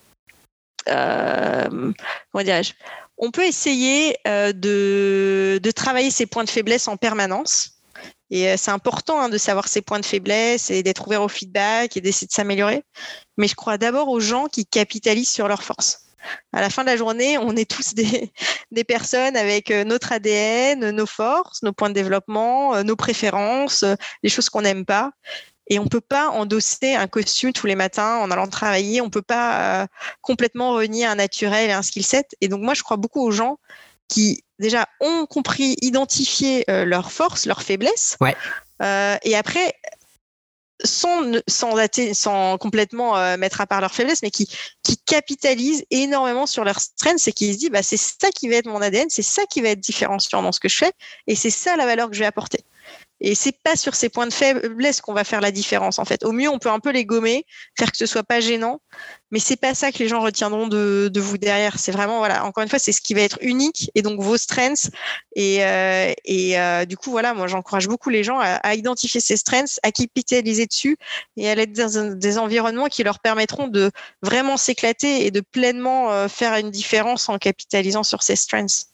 comment dirais-je on peut essayer euh, de, travailler ses points de faiblesse en permanence. Et euh, c'est important hein, de savoir ses points de faiblesse et d'être ouvert au feedback et d'essayer de s'améliorer. Mais je crois d'abord aux gens qui capitalisent sur leurs forces. À la fin de la journée, on est tous des, personnes avec euh, notre ADN, nos forces, nos points de développement, nos préférences, les choses qu'on n'aime pas. Et on peut pas endosser un costume tous les matins en allant travailler. On peut pas euh, complètement renier un naturel et un skill set. Et donc moi, je crois beaucoup aux gens qui déjà ont compris, identifier euh, leurs forces, leurs faiblesses. Ouais. Euh, et après, sans, sans, sans complètement mettre à part leurs faiblesses, mais qui, qui capitalisent énormément sur leurs strengths et qui se disent bah, c'est ça qui va être mon ADN, c'est ça qui va être différenciant dans ce que je fais et c'est ça la valeur que je vais apporter. Et c'est pas sur ces points de faiblesse qu'on va faire la différence en fait. Au mieux, on peut un peu les gommer, faire que ce soit pas gênant, mais c'est pas ça que les gens retiendront de, de vous derrière. C'est vraiment voilà, encore une fois, c'est ce qui va être unique et donc vos strengths. Et, euh, et euh, du coup, voilà, moi j'encourage beaucoup les gens à, à, identifier ces strengths, à capitaliser dessus et à être dans des environnements qui leur permettront de vraiment s'éclater et de pleinement euh, faire une différence en capitalisant sur ces strengths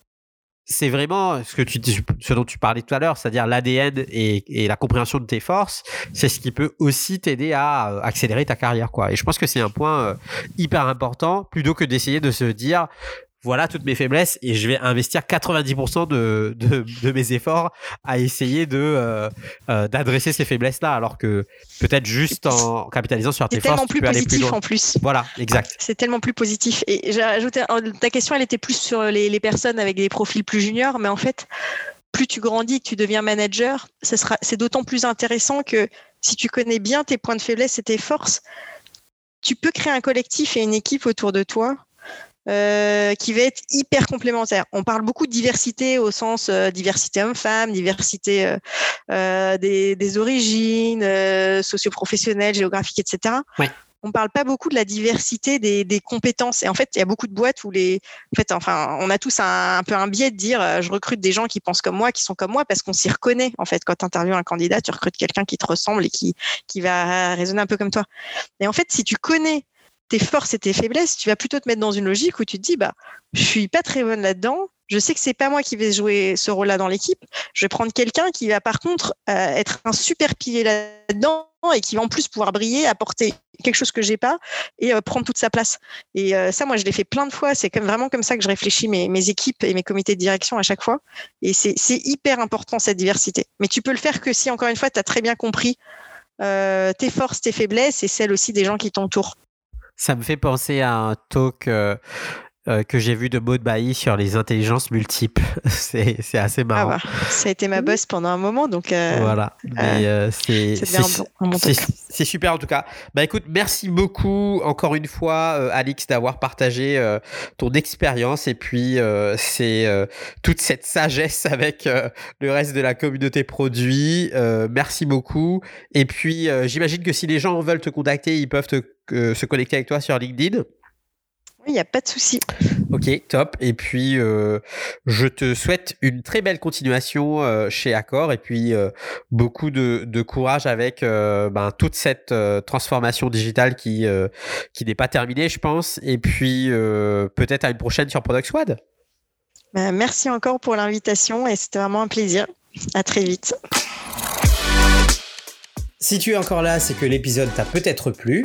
c'est vraiment ce que tu ce dont tu parlais tout à l'heure, c'est-à-dire l'ADN et, et, la compréhension de tes forces, c'est ce qui peut aussi t'aider à euh, accélérer ta carrière, quoi. Et je pense que c'est un point euh, hyper important, plutôt que d'essayer de se dire voilà toutes mes faiblesses et je vais investir 90% de, de, de, mes efforts à essayer de euh, euh, d'adresser ces faiblesses là alors que peut-être juste en capitalisant sur tes forces tu peux aller plus loin. en plus. Voilà exact. C'est tellement plus positif. Et j'ai rajouté ta question elle était plus sur les, les personnes avec des profils plus juniors mais en fait plus tu grandis que tu deviens manager sera c'est d'autant plus intéressant que si tu connais bien tes points de faiblesse et tes forces tu peux créer un collectif et une équipe autour de toi euh, qui va être hyper complémentaire. On parle beaucoup de diversité au sens euh, diversité homme-femme, diversité euh, euh des, des, origines euh, socio-professionnelles, géographiques, etc. Ouais. On parle pas beaucoup de la diversité des, des, compétences. Et en fait, il y a beaucoup de boîtes où les, en fait, enfin, on a tous un, un peu un biais de dire, je recrute des gens qui pensent comme moi, qui sont comme moi, parce qu'on s'y reconnaît. En fait, quand tu interviews un candidat, tu recrutes quelqu'un qui te ressemble et qui, qui va raisonner un peu comme toi. Et en fait, si tu connais tes forces et tes faiblesses, tu vas plutôt te mettre dans une logique où tu te dis, bah, je suis pas très bonne là-dedans. Je sais que c'est pas moi qui vais jouer ce rôle-là dans l'équipe. Je vais prendre quelqu'un qui va par contre euh, être un super pilier là-dedans et qui va en plus pouvoir briller, apporter quelque chose que j'ai pas et euh, prendre toute sa place. Et euh, ça, moi, je l'ai fait plein de fois. C'est vraiment comme ça que je réfléchis mes, mes équipes et mes comités de direction à chaque fois. Et c'est hyper important cette diversité. Mais tu peux le faire que si, encore une fois, tu as très bien compris tes forces, tes faiblesses et celles aussi des gens qui t'entourent. Ça me fait penser à un talk euh, euh, que j'ai vu de Maud Bailly sur les intelligences multiples. c'est, assez marrant. Ah bah, ça a été ma boss pendant un moment, donc. Euh, voilà. C'est, c'est, super en tout cas. Bah écoute, merci beaucoup encore une fois, Alix, d'avoir partagé ton expérience et puis c'est toute cette sagesse avec le reste de la communauté produit. merci beaucoup. Et puis, j'imagine que si les gens veulent te contacter, ils peuvent te se connecter avec toi sur LinkedIn Il n'y a pas de souci. Ok, top. Et puis, euh, je te souhaite une très belle continuation euh, chez Accor et puis euh, beaucoup de, courage avec ben, toute cette transformation digitale qui, qui n'est pas terminée, je pense. Et puis, peut-être à une prochaine sur Product Squad. Ben, merci encore pour l'invitation et c'était vraiment un plaisir. À très vite. Si tu es encore là, c'est que l'épisode t'a peut-être plu.